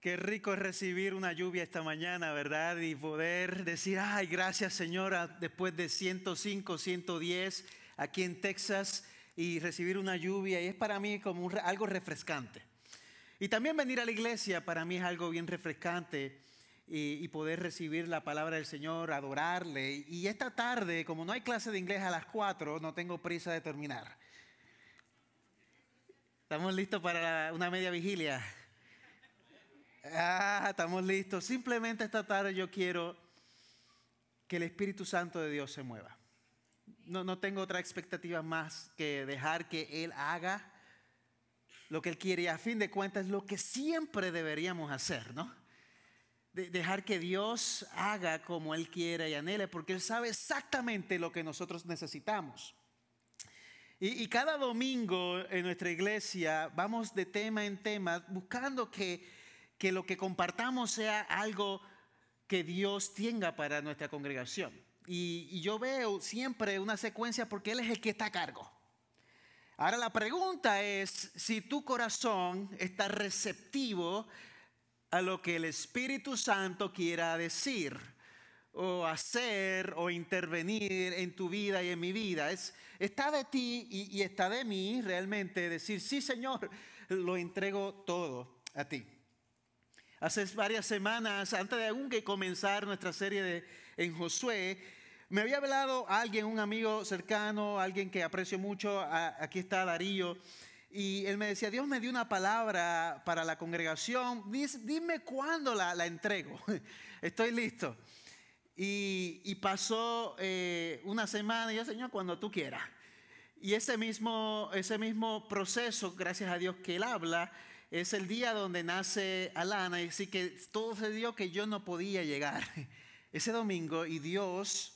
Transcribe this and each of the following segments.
Qué rico es recibir una lluvia esta mañana, ¿verdad? Y poder decir, ay, gracias Señora, después de 105, 110 aquí en Texas y recibir una lluvia. Y es para mí como algo refrescante. Y también venir a la iglesia para mí es algo bien refrescante y, y, poder recibir la palabra del Señor, adorarle. Y esta tarde, como no hay clase de inglés a las 4, no tengo prisa de terminar. ¿Estamos listos para una media vigilia? Ah, estamos listos. Simplemente esta tarde yo quiero que el Espíritu Santo de Dios se mueva. No, no tengo otra expectativa más que dejar que Él haga lo que Él quiere. Y a fin de cuentas lo que siempre deberíamos hacer, ¿no? De dejar que Dios haga como Él quiere y anhele, porque Él sabe exactamente lo que nosotros necesitamos. Y cada domingo en nuestra iglesia vamos de tema en tema buscando que que lo que compartamos sea algo que Dios tenga para nuestra congregación. Y, yo veo siempre una secuencia porque Él es el que está a cargo. Ahora la pregunta es si tu corazón está receptivo a lo que el Espíritu Santo quiera decir o hacer o intervenir en tu vida y en mi vida. Es, está de ti y, y está de mí realmente decir, sí Señor, lo entrego todo a ti. Hace varias semanas, antes de aún comenzar nuestra serie de, en Josué, me había hablado alguien, un amigo cercano, alguien que aprecio mucho, aquí está Darío, y él me decía, Dios me dio una palabra para la congregación, dime cuándo la, entrego, estoy listo. Y, y pasó eh, una semana y yo, Señor, cuando tú quieras. Y ese mismo, ese mismo proceso, gracias a Dios que Él habla, es el día donde nace Alana, y así que todo se dio que yo no podía llegar ese domingo y Dios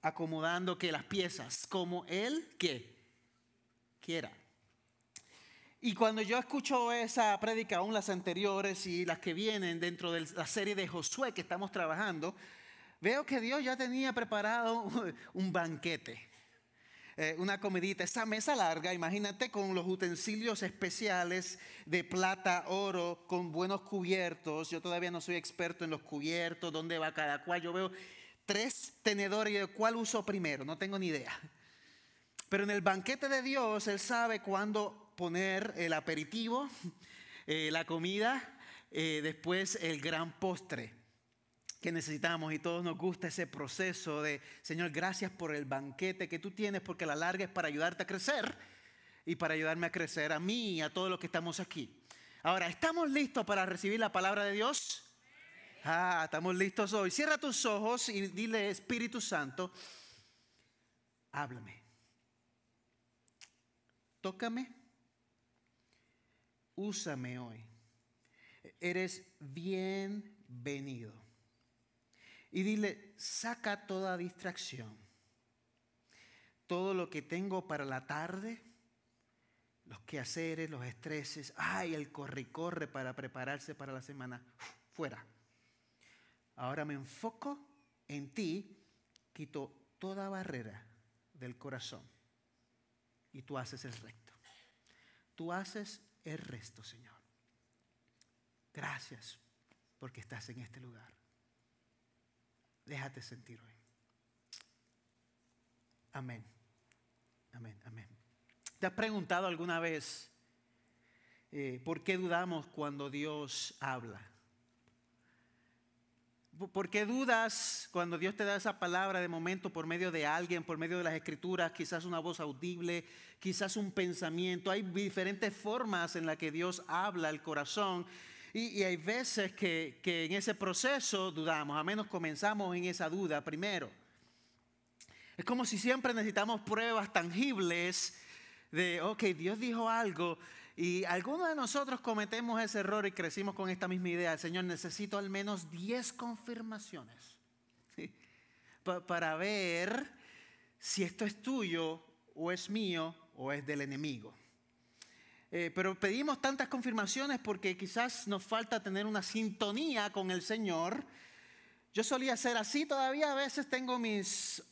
acomodando que las piezas como Él que quiera. Y cuando yo escucho esa prédica, aún las anteriores y las que vienen dentro de la serie de Josué que estamos trabajando, veo que Dios ya tenía preparado un banquete. Eh, una comidita, esa mesa larga, imagínate con los utensilios especiales de plata, oro, con buenos cubiertos. Yo todavía no soy experto en los cubiertos, dónde va cada cual. Yo veo tres tenedores y de cuál uso primero, no tengo ni idea. Pero en el banquete de Dios, Él sabe cuándo poner el aperitivo, eh, la comida, eh, después el gran postre que necesitamos y todos nos gusta ese proceso de, Señor, gracias por el banquete que tú tienes, porque la larga es para ayudarte a crecer y para ayudarme a crecer a mí y a todos los que estamos aquí. Ahora, ¿estamos listos para recibir la palabra de Dios? Ah, estamos listos hoy. Cierra tus ojos y dile, Espíritu Santo, háblame. Tócame. Úsame hoy. Eres bienvenido y dile, saca toda distracción. Todo lo que tengo para la tarde, los quehaceres, los estreses, ay, el corre y corre para prepararse para la semana, fuera. Ahora me enfoco en ti, quito toda barrera del corazón y tú haces el resto. Tú haces el resto, Señor. Gracias porque estás en este lugar. Déjate sentir hoy. Amén. Amén, amén. ¿Te has preguntado alguna vez eh, por qué dudamos cuando Dios habla? ¿Por qué dudas cuando Dios te da esa palabra de momento por medio de alguien, por medio de las escrituras, quizás una voz audible, quizás un pensamiento? Hay diferentes formas en las que Dios habla al corazón y, hay veces que, en ese proceso dudamos, a menos comenzamos en esa duda primero. Es como si siempre necesitamos pruebas tangibles de, ok, Dios dijo algo y algunos de nosotros cometemos ese error y crecimos con esta misma idea. Señor, necesito al menos 10 confirmaciones para ver si esto es tuyo o es mío o es del enemigo. Eh, pero pedimos tantas confirmaciones porque quizás nos falta tener una sintonía con el Señor. Yo solía ser así, todavía a veces tengo mis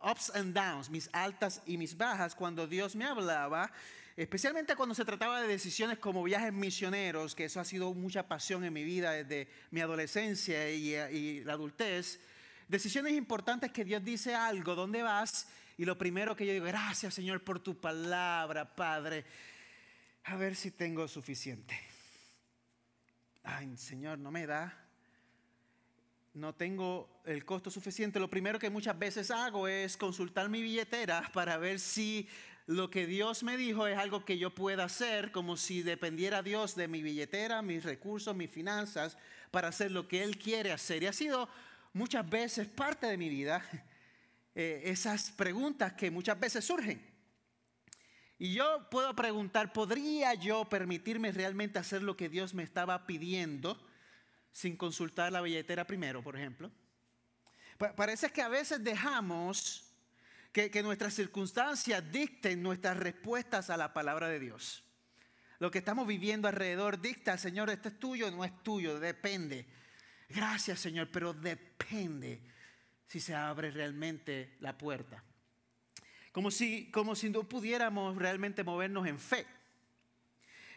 ups and downs, mis altas y mis bajas cuando Dios me hablaba. especialmente cuando se trataba de decisiones como viajes misioneros, que eso ha sido mucha pasión en mi vida desde mi adolescencia y, la adultez, decisiones importantes que Dios dice algo, ¿dónde vas? Y lo primero que yo digo, gracias Señor por tu palabra, Padre, a ver si tengo suficiente. Ay, Señor, no me da no tengo el costo suficiente, lo primero que muchas veces hago es consultar mi billetera para ver si lo que Dios me dijo es algo que yo pueda hacer, como si dependiera Dios de mi billetera, mis recursos, mis finanzas, para hacer lo que Él quiere hacer. Y ha sido muchas veces parte de mi vida eh, esas preguntas que muchas veces surgen. Y yo puedo preguntar, ¿podría yo permitirme realmente hacer lo que Dios me estaba pidiendo? sin consultar la billetera primero, por ejemplo. parece que a veces dejamos que, que nuestras circunstancias dicten nuestras respuestas a la palabra de Dios. Lo que estamos viviendo alrededor dicta, Señor, esto es tuyo, no es tuyo, depende. Gracias, Señor, pero depende si se abre realmente la puerta. Como si, como si no pudiéramos realmente movernos en fe.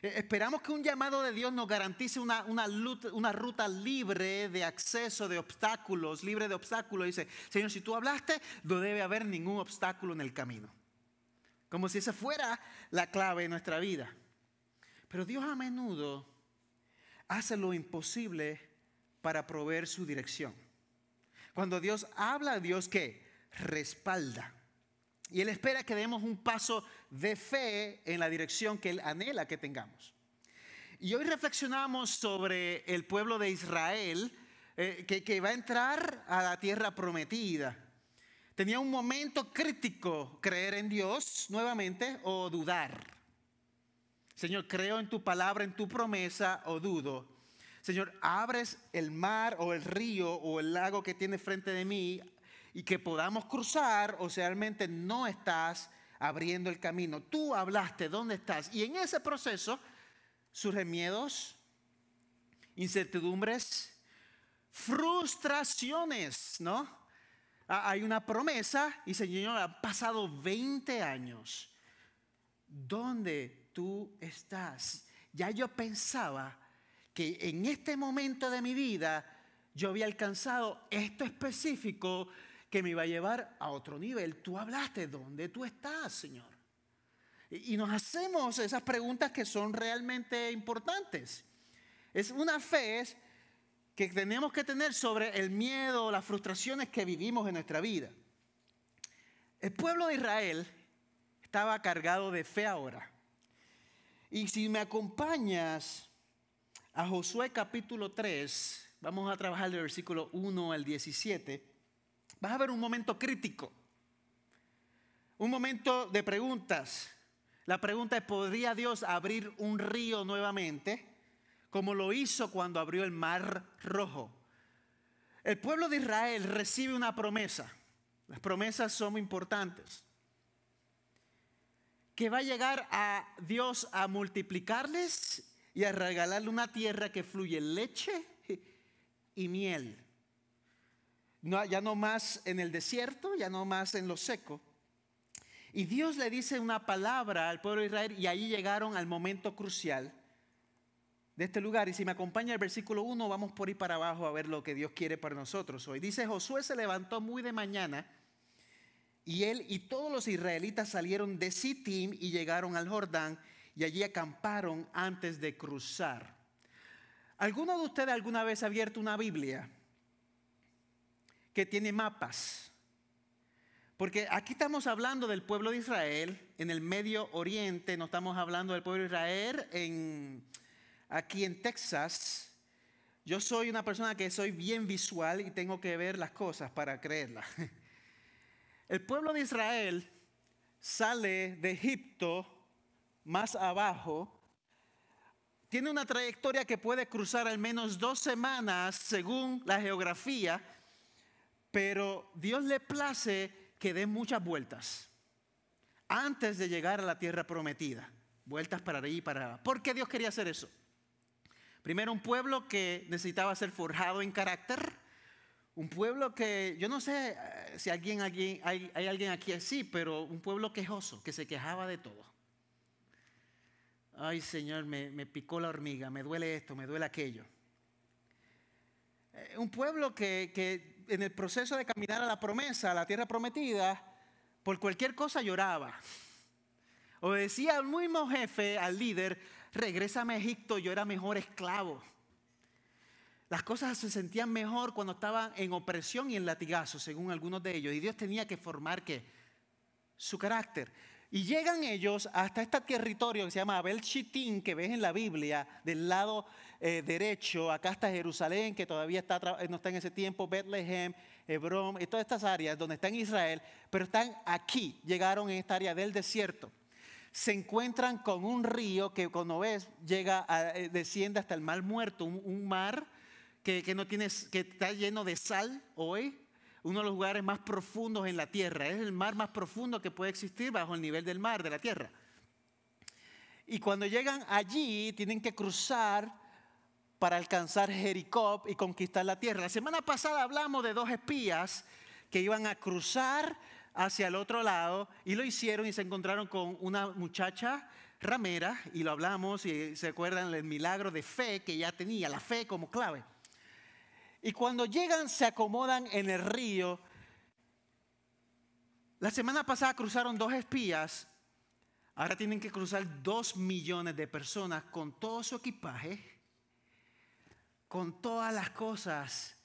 Eh, esperamos que un llamado de Dios nos garantice una, una, ruta libre de acceso, de obstáculos, libre de obstáculos. Dice, Señor, si tú hablaste, no debe haber ningún obstáculo en el camino. Como si esa fuera la clave de nuestra vida. Pero Dios a menudo hace lo imposible para proveer su dirección. Cuando Dios habla, Dios que respalda. Y Él espera que demos un paso de fe en la dirección que Él anhela que tengamos. Y hoy reflexionamos sobre el pueblo de Israel eh, que, que va a entrar a la tierra prometida. Tenía un momento crítico creer en Dios nuevamente o dudar. Señor, creo en tu palabra, en tu promesa o dudo. Señor, abres el mar o el río o el lago que tiene frente de mí y que podamos cruzar o sea, realmente no estás abriendo el camino. Tú hablaste, ¿dónde estás? Y en ese proceso surgen miedos, incertidumbres, frustraciones, ¿no? Ah, hay una promesa y Señor, ha pasado 20 años. ¿Dónde tú estás? Ya yo pensaba que en este momento de mi vida yo había alcanzado esto específico que me iba a llevar a otro nivel. Tú hablaste, ¿dónde tú estás, Señor? Y nos hacemos esas preguntas que son realmente importantes. Es una fe que tenemos que tener sobre el miedo, las frustraciones que vivimos en nuestra vida. El pueblo de Israel estaba cargado de fe ahora. Y si me acompañas a Josué capítulo 3, vamos a trabajar del versículo 1 al 17 vas a ver un momento crítico, un momento de preguntas. La pregunta es, ¿podría Dios abrir un río nuevamente como lo hizo cuando abrió el mar rojo? El pueblo de Israel recibe una promesa. Las promesas son importantes. Que va a llegar a Dios a multiplicarles y a regalarle una tierra que fluye leche y miel ya no más en el desierto, ya no más en lo seco. Y Dios le dice una palabra al pueblo de Israel y ahí llegaron al momento crucial de este lugar. Y si me acompaña el versículo 1, vamos por ir para abajo a ver lo que Dios quiere para nosotros hoy. Dice, Josué se levantó muy de mañana y él y todos los israelitas salieron de Sittim y llegaron al Jordán y allí acamparon antes de cruzar. ¿Alguno de ustedes alguna vez ha abierto una Biblia? Que tiene mapas. Porque aquí estamos hablando del pueblo de Israel en el Medio Oriente, no estamos hablando del pueblo de Israel en, aquí en Texas. Yo soy una persona que soy bien visual y tengo que ver las cosas para creerlas. El pueblo de Israel sale de Egipto más abajo, tiene una trayectoria que puede cruzar al menos dos semanas según la geografía pero Dios le place que dé muchas vueltas antes de llegar a la tierra prometida. Vueltas para allí y para allá. ¿Por qué Dios quería hacer eso? Primero, un pueblo que necesitaba ser forjado en carácter. Un pueblo que, yo no sé eh, si alguien, hay, hay alguien aquí así, pero un pueblo quejoso, que se quejaba de todo. ay Señor, me, me picó la hormiga, me duele esto, me duele aquello. Eh, un pueblo que, que en el proceso de caminar a la promesa, a la tierra prometida, por cualquier cosa lloraba. O decía al mismo jefe, al líder, regrésame a Egipto, yo era mejor esclavo. Las cosas se sentían mejor cuando estaban en opresión y en latigazo, según algunos de ellos. Y Dios tenía que formar ¿qué? su carácter. Y llegan ellos hasta este territorio que se llama Abel Shittim, que ves en la Biblia, del lado eh, derecho. Acá está Jerusalén, que todavía está, no está en ese tiempo, Bethlehem, Hebrón, y todas estas áreas donde está en Israel, pero están aquí, llegaron en esta área del desierto. Se encuentran con un río que cuando ves llega, eh, desciende hasta el mar muerto, un mar que, no tienes, que está lleno de sal hoy, uno de los lugares más profundos en la tierra. Es el mar más profundo que puede existir bajo el nivel del mar, de la tierra. Y cuando llegan allí, tienen que cruzar para alcanzar Jericó y conquistar la tierra. La semana pasada hablamos de dos espías que iban a cruzar hacia el otro lado y lo hicieron y se encontraron con una muchacha ramera y lo hablamos y se acuerdan del milagro de fe que ya tenía, la fe como clave. Y cuando llegan se acomodan en el río. La semana pasada cruzaron dos espías. Ahora tienen que cruzar dos millones de personas con todo su equipaje, con todas las cosas.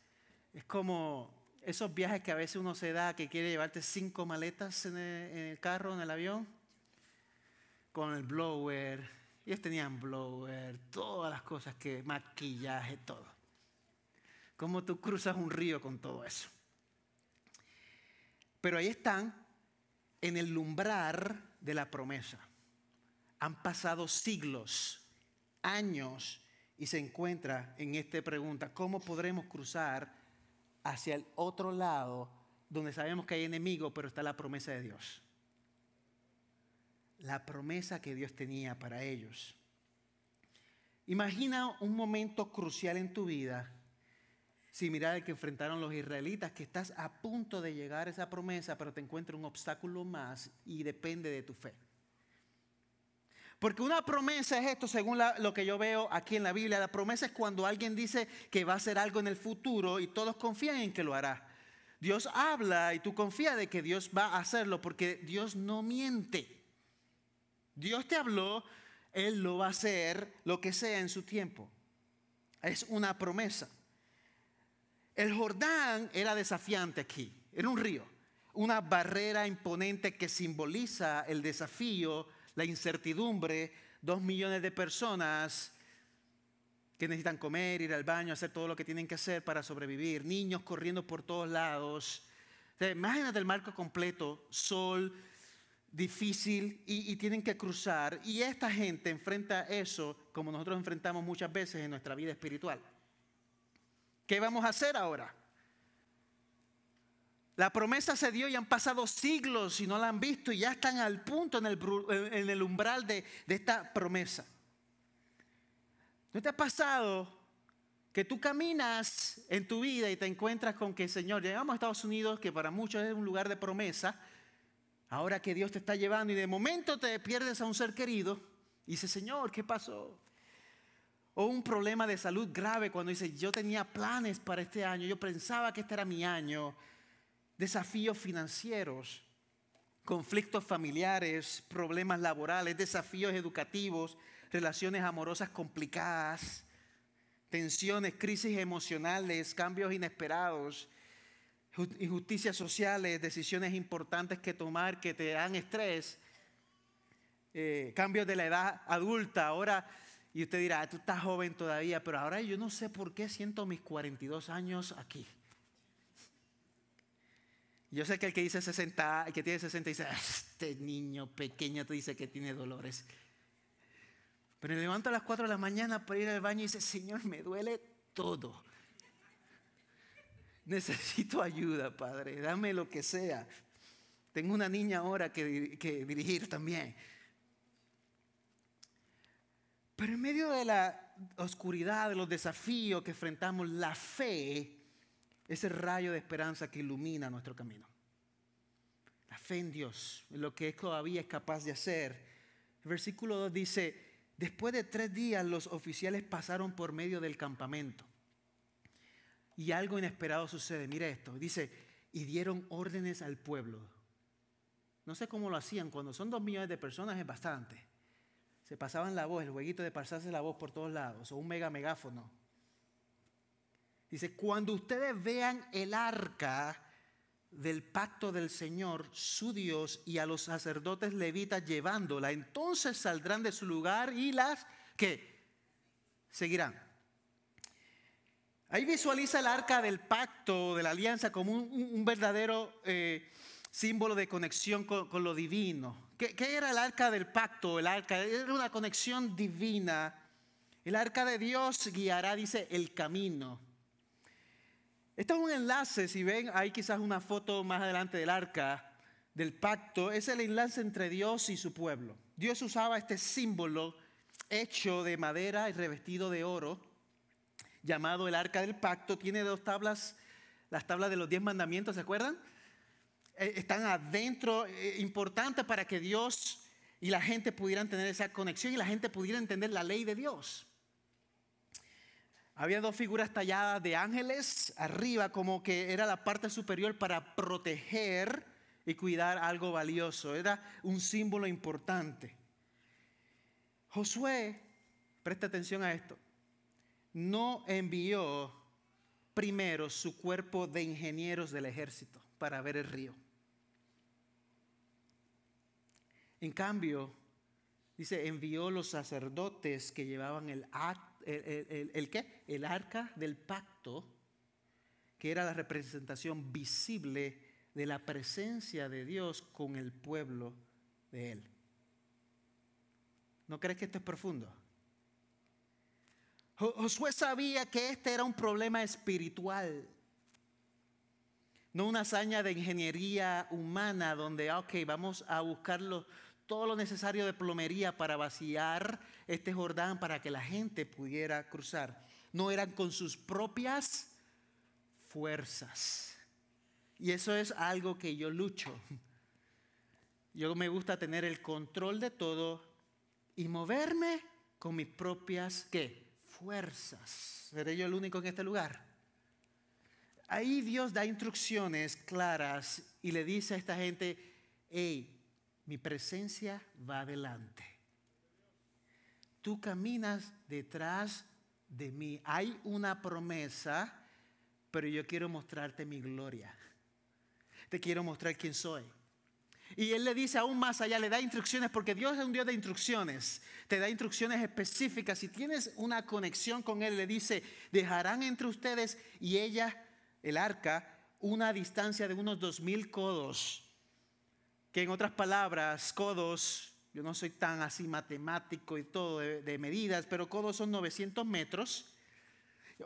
Es como esos viajes que a veces uno se da que quiere llevarte cinco maletas en el, carro, en el avión, con el blower. Ellos tenían blower, todas las cosas que, maquillaje, todo. ¿Cómo tú cruzas un río con todo eso? Pero ahí están en el umbral de la promesa. Han pasado siglos, años, y se encuentra en esta pregunta, ¿cómo podremos cruzar hacia el otro lado donde sabemos que hay enemigo, pero está la promesa de Dios? La promesa que Dios tenía para ellos. Imagina un momento crucial en tu vida similar al que enfrentaron los israelitas, que estás a punto de llegar a esa promesa, pero te encuentra un obstáculo más y depende de tu fe. Porque una promesa es esto, según lo que yo veo aquí en la Biblia. La promesa es cuando alguien dice que va a hacer algo en el futuro y todos confían en que lo hará. Dios habla y tú confías de que Dios va a hacerlo porque Dios no miente. Dios te habló, Él lo va a hacer, lo que sea en su tiempo. Es una promesa. El Jordán era desafiante aquí, era un río, una barrera imponente que simboliza el desafío, la incertidumbre, dos millones de personas que necesitan comer, ir al baño, hacer todo lo que tienen que hacer para sobrevivir, niños corriendo por todos lados. imagínate el marco completo, sol, difícil y, y, tienen que cruzar. Y esta gente enfrenta eso como nosotros enfrentamos muchas veces en nuestra vida espiritual. ¿Qué vamos a hacer ahora? La promesa se dio y han pasado siglos y no la han visto y ya están al punto en el, umbral de, de esta promesa. ¿No te ha pasado que tú caminas en tu vida y te encuentras con que, Señor, llegamos a Estados Unidos, que para muchos es un lugar de promesa, ahora que Dios te está llevando y de momento te pierdes a un ser querido y dices, Señor, ¿qué pasó? O un problema de salud grave cuando dice, yo tenía planes para este año, yo pensaba que este era mi año. Desafíos financieros, conflictos familiares, problemas laborales, desafíos educativos, relaciones amorosas complicadas, tensiones, crisis emocionales, cambios inesperados, injusticias sociales, decisiones importantes que tomar que te dan estrés, eh, cambios de la edad adulta, ahora y usted dirá, tú estás joven todavía, pero ahora yo no sé por qué siento mis 42 años aquí. Yo sé que el que dice 60, el que tiene 60 dice, ah, este niño pequeño te dice que tiene dolores. Pero me levanto a las 4 de la mañana para ir al baño y dice, Señor, me duele todo. Necesito ayuda, Padre, dame lo que sea. Tengo una niña ahora que, que dirigir también. Pero en medio de la oscuridad, de los desafíos que enfrentamos, la fe es el rayo de esperanza que ilumina nuestro camino. La fe en Dios, en lo que todavía es capaz de hacer. Versículo 2 dice, Después de tres días los oficiales pasaron por medio del campamento y algo inesperado sucede. Mira esto, dice, y dieron órdenes al pueblo. No sé cómo lo hacían, cuando son dos millones de personas es bastante. Se pasaban la voz, el jueguito de pasarse la voz por todos lados, o un mega megáfono. Dice, cuando ustedes vean el arca del pacto del Señor, su Dios, y a los sacerdotes levitas llevándola, entonces saldrán de su lugar y las que seguirán. Ahí visualiza el arca del pacto, de la alianza, como un, verdadero eh, símbolo de conexión con, lo divino. ¿Qué, ¿Qué, era el arca del pacto? El arca era una conexión divina. El arca de Dios guiará, dice, el camino. Esto es un enlace, si ven, hay quizás una foto más adelante del arca del pacto, es el enlace entre Dios y su pueblo. Dios usaba este símbolo hecho de madera y revestido de oro, llamado el arca del pacto. Tiene dos tablas, las tablas de los diez mandamientos, ¿se acuerdan? Eh, están adentro, eh, importante para que Dios y la gente pudieran tener esa conexión y la gente pudiera entender la ley de Dios. Había dos figuras talladas de ángeles arriba, como que era la parte superior para proteger y cuidar algo valioso. Era un símbolo importante. Josué, presta atención a esto, no envió primero su cuerpo de ingenieros del ejército para ver el río. En cambio, dice, envió los sacerdotes que llevaban el acto el, qué? El arca del pacto, que era la representación visible de la presencia de Dios con el pueblo de él. ¿No crees que esto es profundo? Josué sabía que este era un problema espiritual, no una hazaña de ingeniería humana donde, ok, vamos a buscarlo todo lo necesario de plomería para vaciar este Jordán para que la gente pudiera cruzar. No eran con sus propias fuerzas. Y eso es algo que yo lucho. Yo me gusta tener el control de todo y moverme con mis propias ¿qué? fuerzas. ¿Seré yo el único en este lugar? Ahí Dios da instrucciones claras y le dice a esta gente, hey, mi presencia va adelante. Tú caminas detrás de mí. Hay una promesa, pero yo quiero mostrarte mi gloria. Te quiero mostrar quién soy. Y él le dice aún más allá, le da instrucciones, porque Dios es un Dios de instrucciones. Te da instrucciones específicas. Si tienes una conexión con Él, le dice, dejarán entre ustedes y ella, el arca, una distancia de unos dos mil codos que en otras palabras, codos, yo no soy tan así matemático y todo de, medidas, pero codos son 900 metros,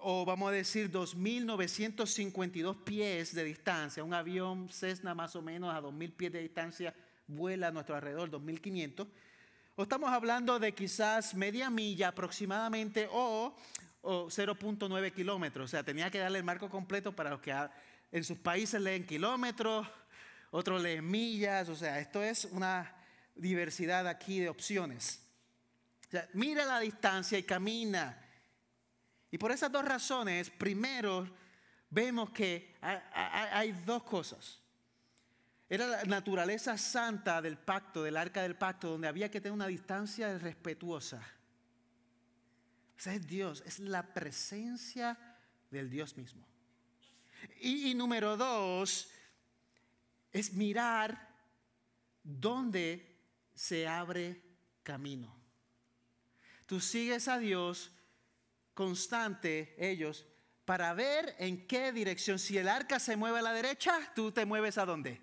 o vamos a decir 2.952 pies de distancia. Un avión Cessna más o menos a 2.000 pies de distancia vuela a nuestro alrededor, 2.500. O estamos hablando de quizás media milla aproximadamente o, o 0.9 kilómetros. O sea, tenía que darle el marco completo para los que en sus países leen kilómetros, otro lee millas, o sea, esto es una diversidad aquí de opciones. mira la distancia y camina. Y por esas dos razones, primero vemos que hay dos cosas. Era la naturaleza santa del pacto, del arca del pacto, donde había que tener una distancia respetuosa. O sea, es Dios, es la presencia del Dios mismo. Y, y número dos, es mirar dónde se abre camino. Tú sigues a Dios constante, ellos, para ver en qué dirección. Si el arca se mueve a la derecha, tú te mueves a dónde?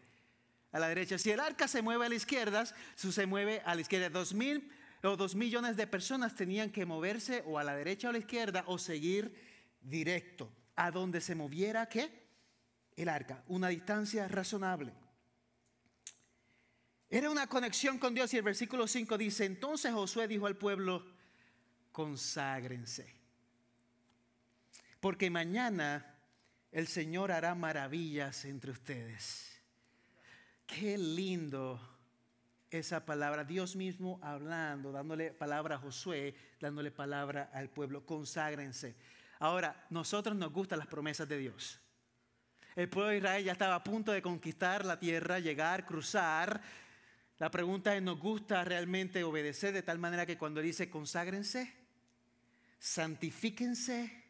A la derecha. Si el arca se mueve a la izquierda, tú se mueve a la izquierda. Dos mil o dos millones de personas tenían que moverse o a la derecha o a la izquierda o seguir directo. A donde se moviera, ¿qué? El arca. Una distancia razonable. Era una conexión con Dios y el versículo 5 dice, entonces Josué dijo al pueblo, conságrense, porque mañana el Señor hará maravillas entre ustedes. Qué lindo esa palabra, Dios mismo hablando, dándole palabra a Josué, dándole palabra al pueblo, conságrense. Ahora, nosotros nos gustan las promesas de Dios. El pueblo de Israel ya estaba a punto de conquistar la tierra, llegar, cruzar. La pregunta es, ¿nos gusta realmente obedecer de tal manera que cuando dice conságrense, santifíquense,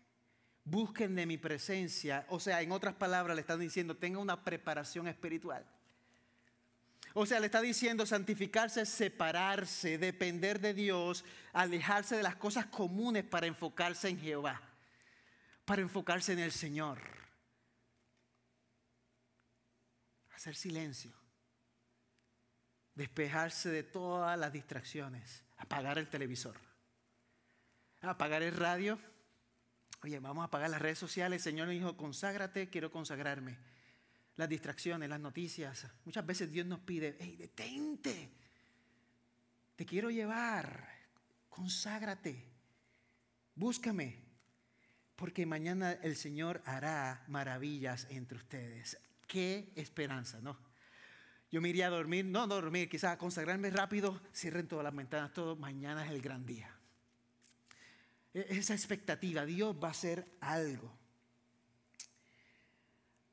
busquen de mi presencia? O sea, en otras palabras le están diciendo, tenga una preparación espiritual. O sea, le está diciendo santificarse, separarse, depender de Dios, alejarse de las cosas comunes para enfocarse en Jehová, para enfocarse en el Señor. Hacer silencio, despejarse de todas las distracciones, apagar el televisor, apagar el radio. Oye, vamos a apagar las redes sociales. Señor me dijo, conságrate, quiero consagrarme las distracciones, las noticias. Muchas veces Dios nos pide, hey, detente, te quiero llevar, conságrate, búscame, porque mañana el Señor hará maravillas entre ustedes. Qué esperanza, ¿no? Yo me iría a dormir, no, dormir, quizás a consagrarme rápido, cierren todas las ventanas, todo, mañana es el gran día. E-, esa expectativa, Dios va a hacer algo.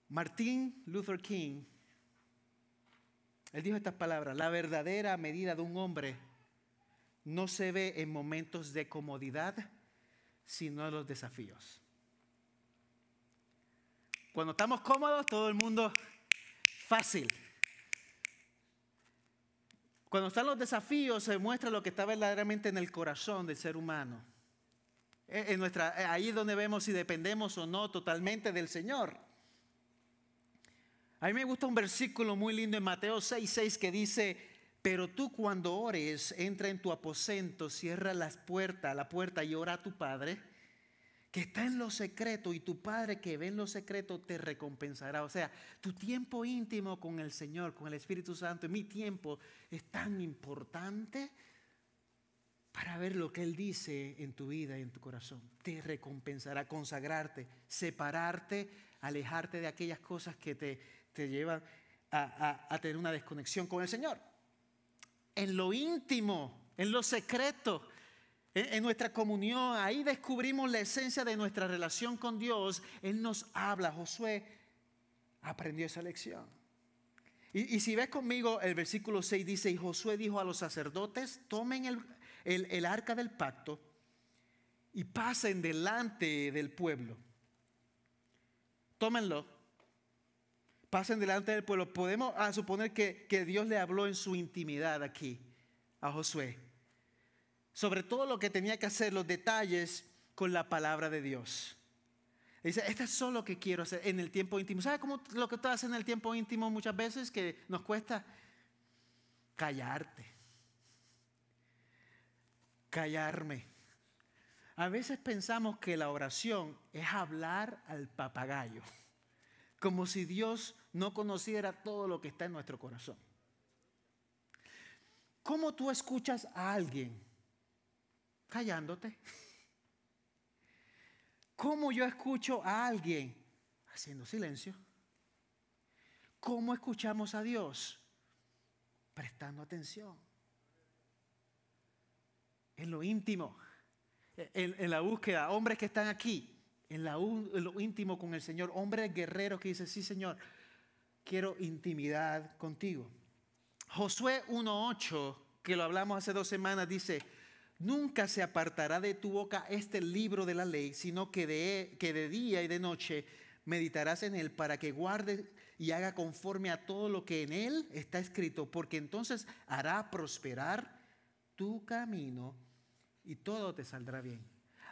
Martin Luther King, él dijo estas palabras, la verdadera medida de un hombre no se ve en momentos de comodidad, sino en los desafíos. Cuando estamos cómodos, todo el mundo fácil. Cuando están los desafíos, se muestra lo que está verdaderamente en el corazón del ser humano. En nuestra, ahí es donde vemos si dependemos o no totalmente del Señor. A mí me gusta un versículo muy lindo en Mateo 6:6 6 que dice, pero tú cuando ores, entra en tu aposento, cierra las puertas, la puerta y ora a tu Padre, que está en lo secreto y tu Padre que ve en lo secreto te recompensará. O sea, tu tiempo íntimo con el Señor, con el Espíritu Santo, mi tiempo es tan importante para ver lo que Él dice en tu vida y en tu corazón. Te recompensará consagrarte, separarte, alejarte de aquellas cosas que te te lleva a, tener una desconexión con el Señor. En lo íntimo, en lo secreto, en, nuestra comunión, ahí descubrimos la esencia de nuestra relación con Dios. Él nos habla. Josué aprendió esa lección. Y, si ves conmigo, el versículo 6 dice, y Josué dijo a los sacerdotes, tomen el, el, arca del pacto y pasen delante del pueblo. Tómenlo pasen delante del pueblo, podemos suponer que, que Dios le habló en su intimidad aquí a Josué. Sobre todo lo que tenía que hacer, los detalles con la palabra de Dios. Dice, esto es solo lo que quiero hacer en el tiempo íntimo. ¿Sabe cómo lo que tú haces en el tiempo íntimo muchas veces que nos cuesta? Callarte. Callarme. A veces pensamos que la oración es hablar al papagayo como si Dios no conociera todo lo que está en nuestro corazón. ¿Cómo tú escuchas a alguien? Callándote. ¿Cómo yo escucho a alguien? Haciendo silencio. ¿Cómo escuchamos a Dios? Prestando atención. En lo íntimo, en, en la búsqueda. Hombres que están aquí, en, lo íntimo con el Señor, hombre guerrero que dice, sí Señor, quiero intimidad contigo. Josué 1.8, que lo hablamos hace dos semanas, dice, nunca se apartará de tu boca este libro de la ley, sino que de, que de día y de noche meditarás en él para que guarde y haga conforme a todo lo que en él está escrito, porque entonces hará prosperar tu camino y todo te saldrá bien.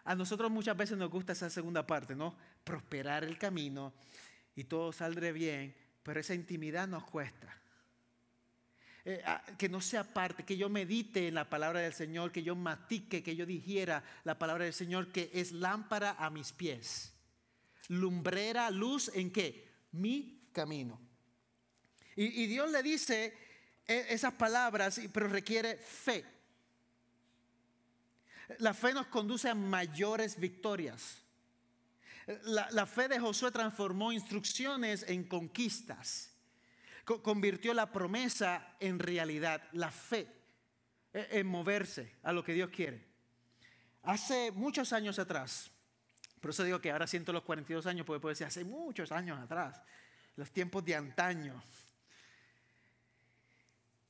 A nosotros muchas veces nos gusta esa segunda parte, ¿no? Prosperar el camino y todo saldrá bien, pero esa intimidad nos cuesta. Eh, que no sea parte, que yo medite en la palabra del Señor, que yo matique, que yo dijera la palabra del Señor, que es lámpara a mis pies. Lumbrera, luz en qué? Mi camino. Y, y Dios le dice eh, esas palabras, pero requiere fe. La fe nos conduce a mayores victorias. La, fe de Josué transformó instrucciones en conquistas. Convirtió la promesa en realidad, la fe e, en moverse a lo que Dios quiere. Hace muchos años atrás, por eso digo que ahora siento los 42 años, porque puedo decir hace muchos años atrás, los tiempos de antaño.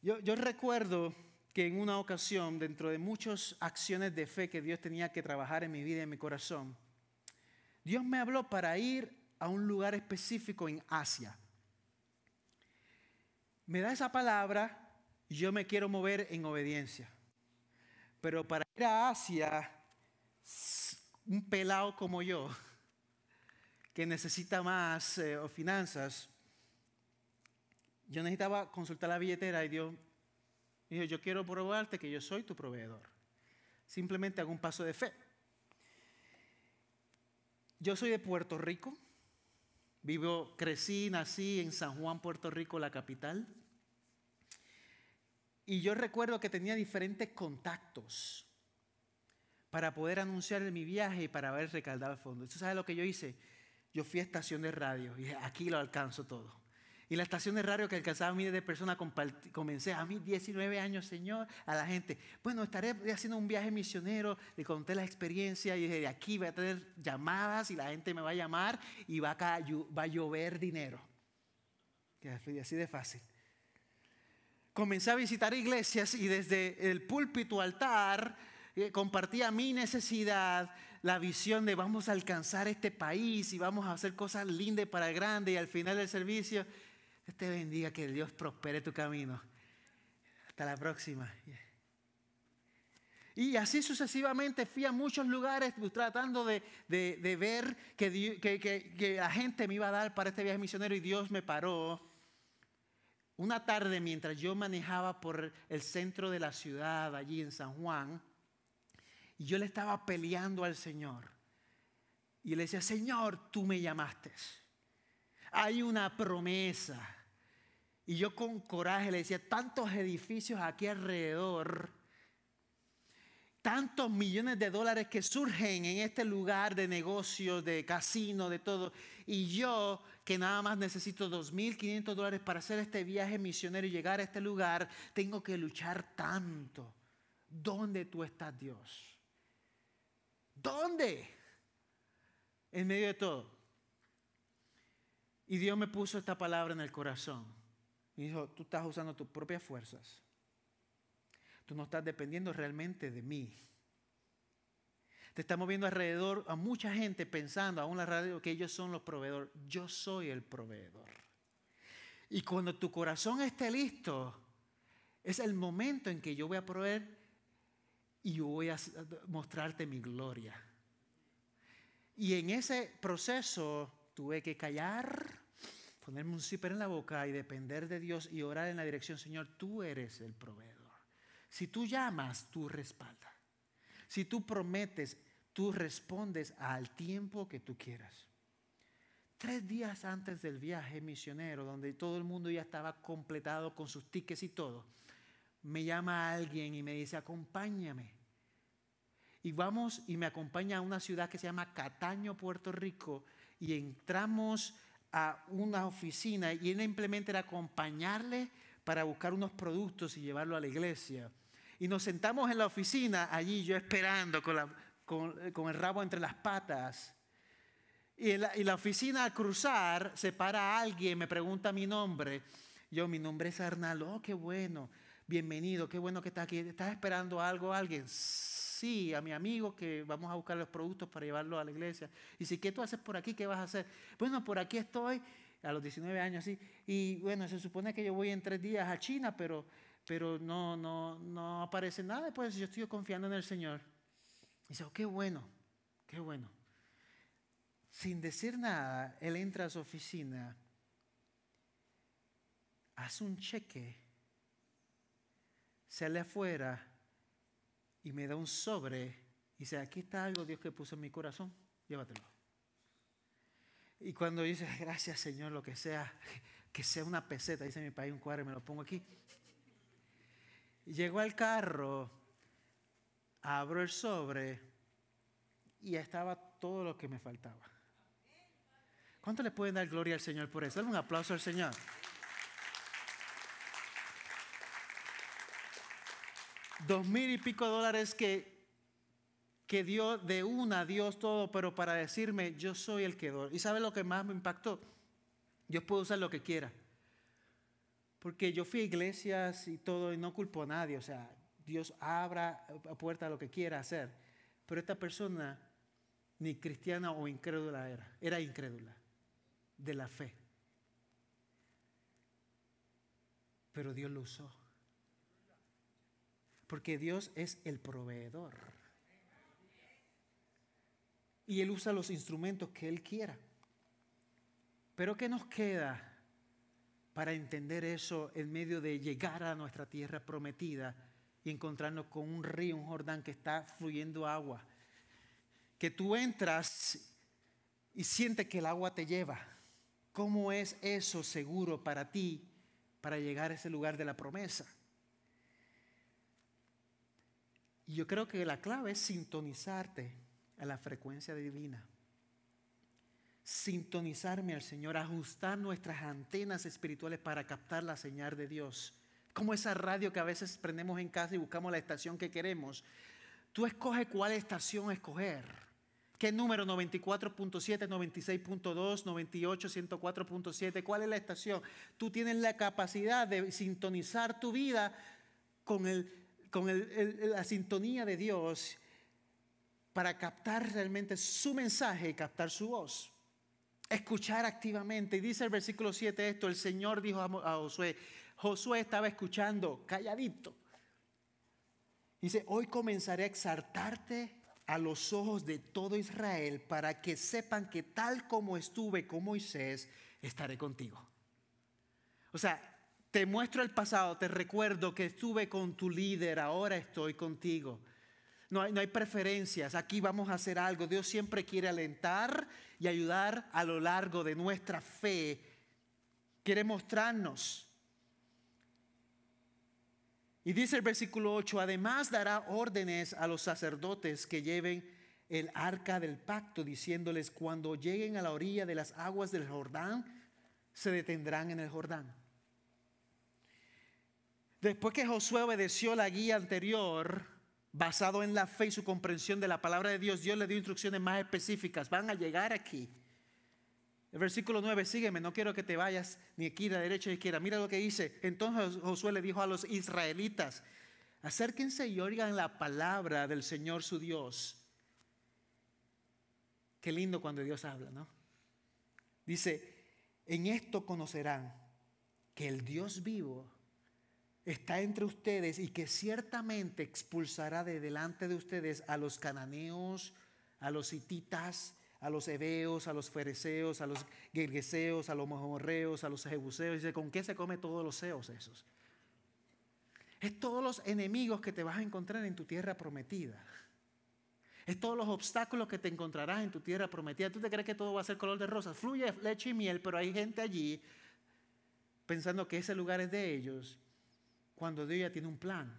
Yo, yo recuerdo que en una ocasión, dentro de muchas acciones de fe que Dios tenía que trabajar en mi vida y en mi corazón, Dios me habló para ir a un lugar específico en Asia. Me da esa palabra y yo me quiero mover en obediencia. Pero para ir a Asia, un pelado como yo, que necesita más eh, finanzas, yo necesitaba consultar la billetera y Dios Dijo, yo quiero probarte que yo soy tu proveedor. Simplemente hago un paso de fe. Yo soy de Puerto Rico. Vivo, crecí, nací en San Juan, Puerto Rico, la capital. Y yo recuerdo que tenía diferentes contactos para poder anunciar mi viaje y para haber recaldado el fondo. ¿Usted sabe lo que yo hice? Yo fui a estación de radio y aquí lo alcanzo todo. Y la estación de radio que alcanzaba miles de personas, comencé a mí 19 años, Señor, a la gente. Bueno, estaré haciendo un viaje misionero, le conté la experiencia y dije, de aquí voy a tener llamadas y la gente me va a llamar y va a, va a llover dinero. Que así de fácil. Comencé a visitar iglesias y desde el púlpito altar eh, compartía mi necesidad, la visión de vamos a alcanzar este país y vamos a hacer cosas lindas para el grande y al final del servicio Dios te bendiga, que Dios prospere tu camino. Hasta la próxima. Y así sucesivamente fui a muchos lugares tratando de, ver que, que, la gente me iba a dar para este viaje misionero y Dios me paró. Una tarde mientras yo manejaba por el centro de la ciudad, allí en San Juan, y yo le estaba peleando al Señor. Y le decía, Señor, tú me llamaste. Hay una promesa y yo con coraje le decía, tantos edificios aquí alrededor, tantos millones de dólares que surgen en este lugar de negocios, de casino, de todo. Y yo, que nada más necesito 2.500 dólares para hacer este viaje misionero y llegar a este lugar, tengo que luchar tanto. ¿Dónde tú estás, Dios? ¿Dónde? En medio de todo. Y Dios me puso esta palabra en el corazón. Y dijo, tú estás usando tus propias fuerzas. Tú no estás dependiendo realmente de mí. Te estamos viendo alrededor a mucha gente pensando, aún la radio, que ellos son los proveedores. Yo soy el proveedor. Y cuando tu corazón esté listo, es el momento en que yo voy a proveer y yo voy a mostrarte mi gloria. Y en ese proceso tuve que callar ponerme un zipper en la boca y depender de Dios y orar en la dirección, Señor, tú eres el proveedor. Si tú llamas, tú respaldas. Si tú prometes, tú respondes al tiempo que tú quieras. Tres días antes del viaje misionero, donde todo el mundo ya estaba completado con sus tickets y todo, me llama alguien y me dice, acompáñame. Y vamos y me acompaña a una ciudad que se llama Cataño, Puerto Rico, y entramos a una oficina y él simplemente acompañarle para buscar unos productos y llevarlo a la iglesia. Y nos sentamos en la oficina, allí yo esperando con, la, con, el rabo entre las patas. Y la, y la, oficina al cruzar se para alguien, me pregunta mi nombre. Yo, mi nombre es Arnaldo, oh, qué bueno, bienvenido, qué bueno que estás aquí. ¿Estás esperando algo alguien? Sí, a mi amigo que vamos a buscar los productos para llevarlo a la iglesia. Y si, ¿qué tú haces por aquí? ¿Qué vas a hacer? Bueno, por aquí estoy a los 19 años, sí. Y bueno, se supone que yo voy en tres días a China, pero, pero no, no, no aparece nada. Pues yo estoy confiando en el Señor. Y dice, oh, qué bueno, qué bueno. Sin decir nada, él entra a su oficina, hace un cheque, sale afuera y me da un sobre y dice, aquí está algo Dios que puso en mi corazón, llévatelo. Y cuando dice, gracias Señor, lo que sea, que sea una peseta, dice mi país un cuadro y me lo pongo aquí. Llego al carro, abro el sobre y estaba todo lo que me faltaba. ¿Cuánto le pueden dar gloria al Señor por eso? Dale un aplauso al Señor. Dos mil y pico dólares que, que dio de una Dios todo, pero para decirme, yo soy el que doy. ¿Y sabe lo que más me impactó? Dios puede usar lo que quiera. Porque yo fui a iglesias y todo y no culpo a nadie. O sea, Dios abra a puerta a lo que quiera hacer. Pero esta persona ni cristiana o incrédula era. Era incrédula de la fe. Pero Dios lo usó. Porque Dios es el proveedor. Y Él usa los instrumentos que Él quiera. Pero ¿qué nos queda para entender eso en medio de llegar a nuestra tierra prometida y encontrarnos con un río, un Jordán que está fluyendo agua? Que tú entras y sientes que el agua te lleva. ¿Cómo es eso seguro para ti para llegar a ese lugar de la promesa? Y yo creo que la clave es sintonizarte a la frecuencia divina. Sintonizarme al Señor, ajustar nuestras antenas espirituales para captar la señal de Dios. Como esa radio que a veces prendemos en casa y buscamos la estación que queremos. Tú escoges cuál estación escoger. ¿Qué número? 94.7, 96.2, 98, 104.7. ¿Cuál es la estación? Tú tienes la capacidad de sintonizar tu vida con el con la sintonía de Dios para captar realmente su mensaje y captar su voz. Escuchar activamente. Y dice el versículo 7 esto, el Señor dijo a Josué, Josué estaba escuchando calladito. Dice, hoy comenzaré a exaltarte a los ojos de todo Israel para que sepan que tal como estuve con Moisés, estaré contigo. O sea, te muestro el pasado, te recuerdo que estuve con tu líder, ahora estoy contigo. No hay, preferencias, aquí vamos a hacer algo. Dios siempre quiere alentar y ayudar a lo largo de nuestra fe. Quiere mostrarnos. Y dice el versículo 8, además dará órdenes a los sacerdotes que lleven el arca del pacto, diciéndoles, cuando lleguen a la orilla de las aguas del Jordán, se detendrán en el Jordán. Después que Josué obedeció la guía anterior, basado en la fe y su comprensión de la palabra de Dios, Dios le dio instrucciones más específicas. Van a llegar aquí. El versículo 9, sígueme, no quiero que te vayas ni aquí la derecha ni izquierda. Mira lo que dice. Entonces Josué le dijo a los israelitas, acérquense y oigan la palabra del Señor su Dios. Qué lindo cuando Dios habla, ¿no? Dice, en esto conocerán que el Dios vivo está entre ustedes y que ciertamente expulsará de delante de ustedes a los cananeos, a los hititas, a los hebeos, a los fereceos, a los gergeseos, a los mojorreos, a los jebuseos. Dice, ¿con qué se come todos los seos esos? Es todos los enemigos que te vas a encontrar en tu tierra prometida. Es todos los obstáculos que te encontrarás en tu tierra prometida. ¿Tú te crees que todo va a ser color de rosa? Fluye leche y miel, pero hay gente allí pensando que ese lugar es de ellos cuando Dios ya tiene un plan.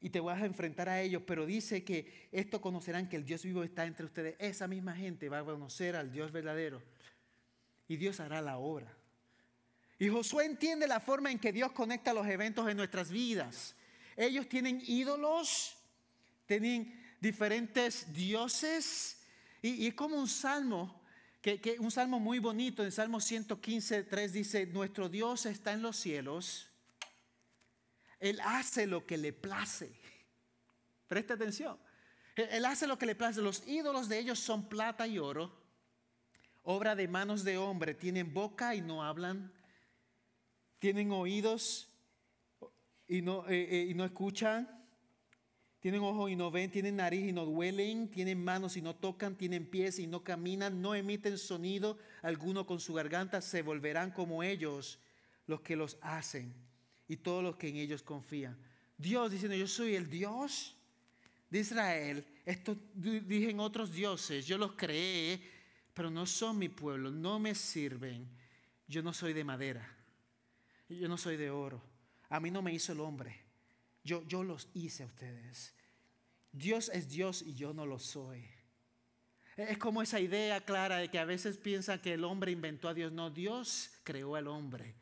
Y te vas a enfrentar a ellos, pero dice que esto conocerán que el Dios vivo está entre ustedes. Esa misma gente va a conocer al Dios verdadero. Y Dios hará la obra. Y Josué entiende la forma en que Dios conecta los eventos en nuestras vidas. Ellos tienen ídolos, tienen diferentes dioses. Y, es como un salmo, que, un salmo muy bonito. En Salmo 115, 3 dice, nuestro Dios está en los cielos él hace lo que le place. Presta atención. Él hace lo que le place. Los ídolos de ellos son plata y oro, obra de manos de hombre. Tienen boca y no hablan. Tienen oídos y no, eh, eh, y no escuchan. Tienen ojos y no ven, tienen nariz y no duelen, tienen manos y no tocan, tienen pies y no caminan, no emiten sonido alguno con su garganta, se volverán como ellos los que los hacen y todos los que en ellos confían. Dios diciendo, yo soy el Dios de Israel. Esto dicen otros dioses, yo los creé, pero no son mi pueblo, no me sirven. Yo no soy de madera, yo no soy de oro. A mí no me hizo el hombre, yo, yo los hice a ustedes. Dios es Dios y yo no lo soy. Es como esa idea clara de que a veces piensan que el hombre inventó a Dios. No, Dios creó al hombre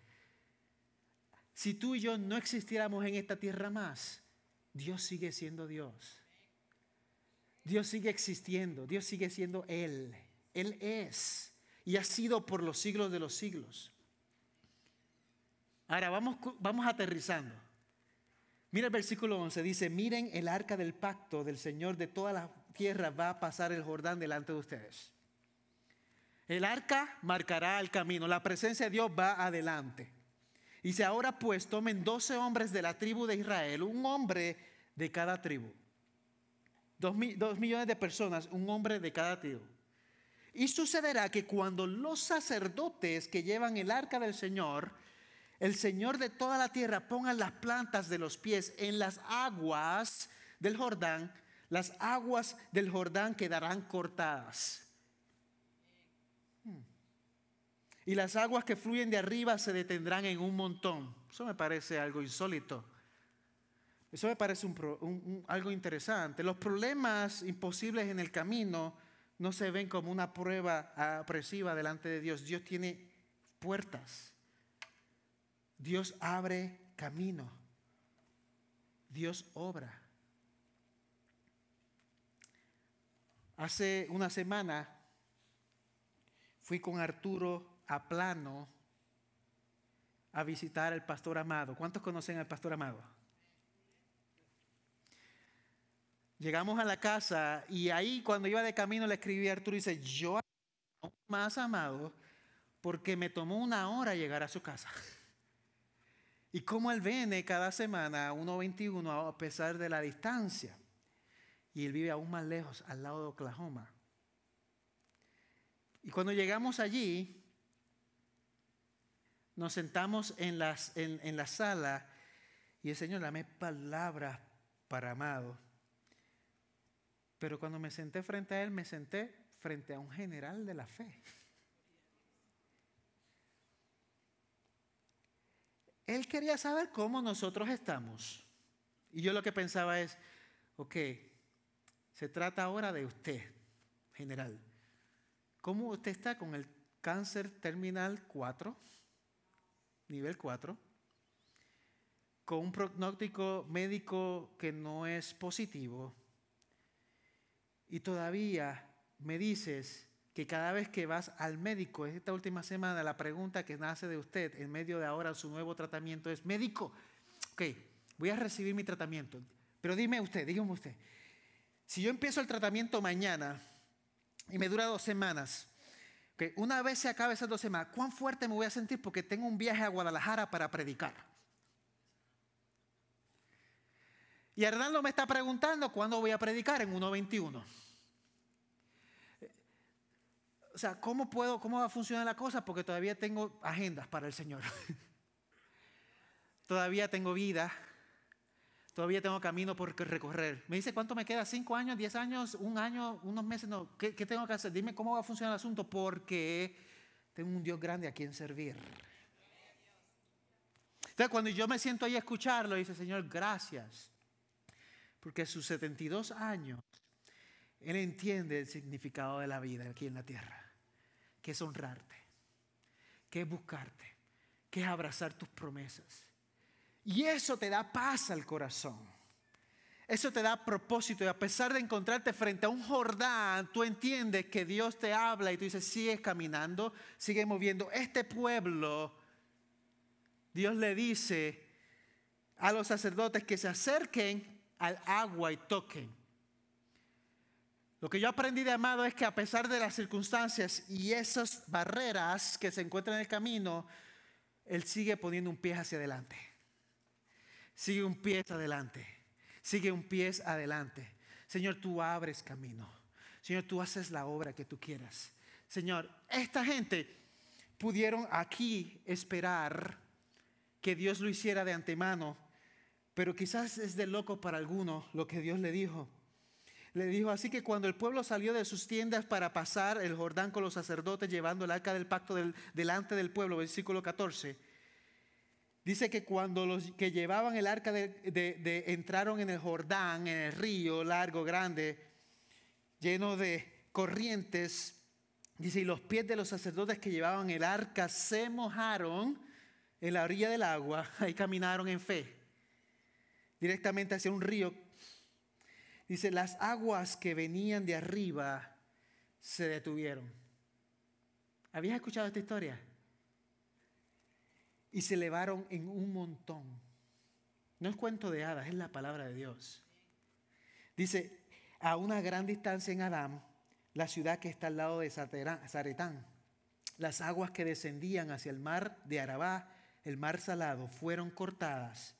si tú y yo no existiéramos en esta tierra más, Dios sigue siendo Dios. Dios sigue existiendo, Dios sigue siendo Él. Él es y ha sido por los siglos de los siglos. Ahora vamos, vamos aterrizando. Mira el versículo 11, dice, miren el arca del pacto del Señor de toda la tierra va a pasar el Jordán delante de ustedes. El arca marcará el camino, la presencia de Dios va adelante. Dice, ahora pues tomen 12 hombres de la tribu de Israel, un hombre de cada tribu. Dos, millones de personas, un hombre de cada tribu. Y sucederá que cuando los sacerdotes que llevan el arca del Señor, el Señor de toda la tierra pongan las plantas de los pies en las aguas del Jordán, las aguas del Jordán quedarán cortadas. Y las aguas que fluyen de arriba se detendrán en un montón. Eso me parece algo insólito. Eso me parece algo interesante. Los problemas imposibles en el camino no se ven como una prueba opresiva delante de Dios. Dios tiene puertas. Dios abre camino. Dios obra. Hace una semana fui con Arturo a Plano a visitar al pastor Amado. ¿Cuántos conocen al pastor Amado? Llegamos a la casa y ahí cuando iba de camino le escribí a Arturo y dice, yo más amado porque me tomó una hora llegar a su casa. Y como él viene cada semana a 1.21 a pesar de la distancia. Y él vive aún más lejos, al lado de Oklahoma. Y cuando llegamos allí, nos sentamos en, la sala y el Señor dame palabras para amado. Pero cuando me senté frente a Él, me senté frente a un general de la fe. Él quería saber cómo nosotros estamos. Y yo lo que pensaba es, ok, se trata ahora de usted, general. ¿Cómo usted está con el cáncer terminal 4, nivel 4? Con un pronóstico médico que no es positivo. Y todavía me dices que cada vez que vas al médico, esta última semana, la pregunta que nace de usted en medio de ahora su nuevo tratamiento es, médico, ok, voy a recibir mi tratamiento, pero dime usted, dígame usted, si yo empiezo el tratamiento mañana y me dura dos semanas, que una vez se acabe esas dos semanas, ¿cuán fuerte me voy a sentir? Porque tengo un viaje a Guadalajara para predicar. Y Hernando me está preguntando cuándo voy a predicar en 1.21. O sea, ¿cómo puedo, cómo va a funcionar la cosa? Porque todavía tengo agendas para el Señor. todavía tengo vida. Todavía tengo camino por recorrer. Me dice, ¿cuánto me queda? ¿Cinco años? ¿Diez años? ¿Un año? ¿Unos meses? No. ¿Qué, ¿Qué, tengo que hacer? Dime cómo va a funcionar el asunto. Porque tengo un Dios grande a quien servir. Entonces, cuando yo me siento ahí a escucharlo, dice, Señor, gracias. Porque a sus 72 años, Él entiende el significado de la vida aquí en la tierra que es honrarte, que es buscarte, que es abrazar tus promesas. Y eso te da paz al corazón. Eso te da propósito y a pesar de encontrarte frente a un Jordán, tú entiendes que Dios te habla y tú dices, sigue caminando, sigue moviendo. Este pueblo, Dios le dice a los sacerdotes que se acerquen al agua y toquen. Lo que yo aprendí de Amado es que a pesar de las circunstancias y esas barreras que se encuentran en el camino, Él sigue poniendo un pie hacia adelante. Sigue un pie adelante. Sigue un pie adelante. Señor, tú abres camino. Señor, tú haces la obra que tú quieras. Señor, esta gente pudieron aquí esperar que Dios lo hiciera de antemano, pero quizás es de loco para algunos lo que Dios le dijo le dijo, así que cuando el pueblo salió de sus tiendas para pasar el Jordán con los sacerdotes llevando el arca del pacto delante del pueblo, versículo 14, dice que cuando los que llevaban el arca de, entraron en el Jordán, en el río largo, grande, lleno de corrientes, dice, y los pies de los sacerdotes que llevaban el arca se mojaron en la orilla del agua, ahí caminaron en fe. directamente hacia un río. Dice, las aguas que venían de arriba se detuvieron. ¿Habías escuchado esta historia? Y se elevaron en un montón. No es cuento de hadas, es la palabra de Dios. Dice, a una gran distancia en Adán, la ciudad que está al lado de Zaretán, las aguas que descendían hacia el mar de Arabá, el mar salado, fueron cortadas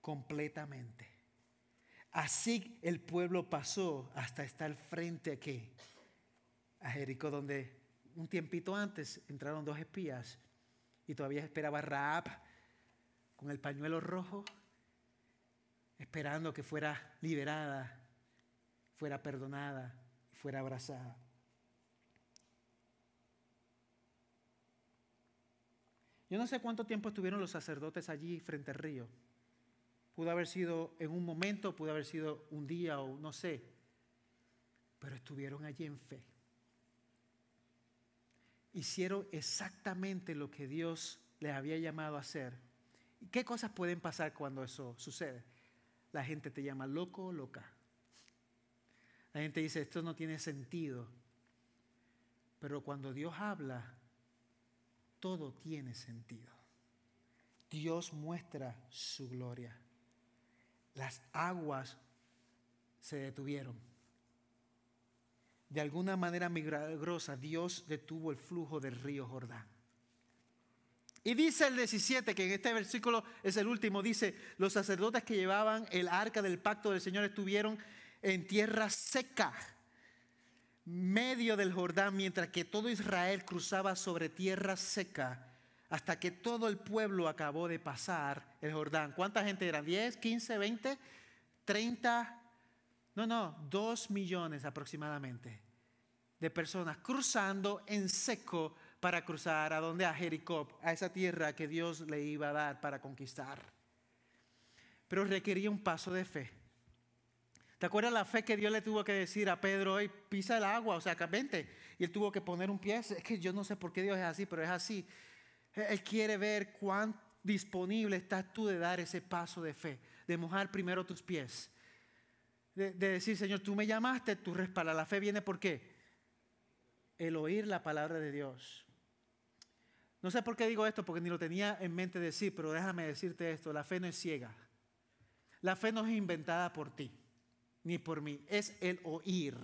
completamente. Así el pueblo pasó hasta estar frente a qué? A Jericó, donde un tiempito antes entraron dos espías y todavía esperaba Raab con el pañuelo rojo, esperando que fuera liberada, fuera perdonada y fuera abrazada. Yo no sé cuánto tiempo estuvieron los sacerdotes allí frente al río. Pudo haber sido en un momento, pudo haber sido un día o no sé. Pero estuvieron allí en fe. Hicieron exactamente lo que Dios les había llamado a hacer. ¿Y qué cosas pueden pasar cuando eso sucede? La gente te llama loco o loca. La gente dice, esto no tiene sentido. Pero cuando Dios habla, todo tiene sentido. Dios muestra su gloria. Las aguas se detuvieron. De alguna manera milagrosa, Dios detuvo el flujo del río Jordán. Y dice el 17, que en este versículo es el último, dice, los sacerdotes que llevaban el arca del pacto del Señor estuvieron en tierra seca medio del Jordán, mientras que todo Israel cruzaba sobre tierra seca, hasta que todo el pueblo acabó de pasar el Jordán. ¿Cuánta gente eran? ¿10, 15, 20, 30? No, no, dos millones aproximadamente de personas cruzando en seco para cruzar a donde a Jericó, a esa tierra que Dios le iba a dar para conquistar. Pero requería un paso de fe. ¿Te acuerdas la fe que Dios le tuvo que decir a Pedro hoy? Pisa el agua, o sea, vente. Y él tuvo que poner un pie. Es que yo no sé por qué Dios es así, pero es así. Él quiere ver cuán disponible estás tú de dar ese paso de fe, de mojar primero tus pies. De, decir, Señor, tú me llamaste, tú respaldas. La fe viene por qué? El oír la palabra de Dios. No sé por qué digo esto, porque ni lo tenía en mente decir, pero déjame decirte esto, la fe no es ciega. La fe no es inventada por ti ni por mí, es el oír.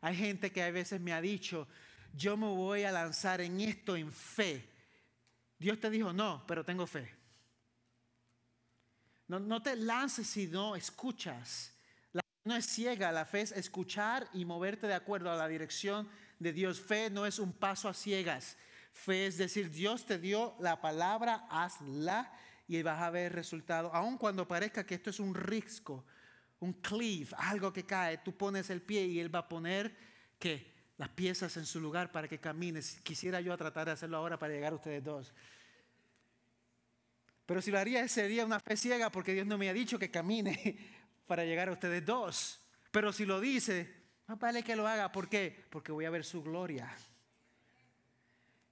Hay gente que a veces me ha dicho, yo me voy a lanzar en esto en fe. Dios te dijo, no, pero tengo fe. No, no te lances si no escuchas. No es ciega, la fe es escuchar y moverte de acuerdo a la dirección de Dios. Fe no es un paso a ciegas. Fe es decir, Dios te dio la palabra, hazla y vas a ver resultado. Aun cuando parezca que esto es un risco, un cleave, algo que cae, tú pones el pie y Él va a poner las piezas en su lugar para que camines. Quisiera yo tratar de hacerlo ahora para llegar a ustedes dos. Pero si lo haría sería una fe ciega porque Dios no me ha dicho que camine para llegar a ustedes dos. Pero si lo dice, no vale que lo haga. ¿Por qué? Porque voy a ver su gloria.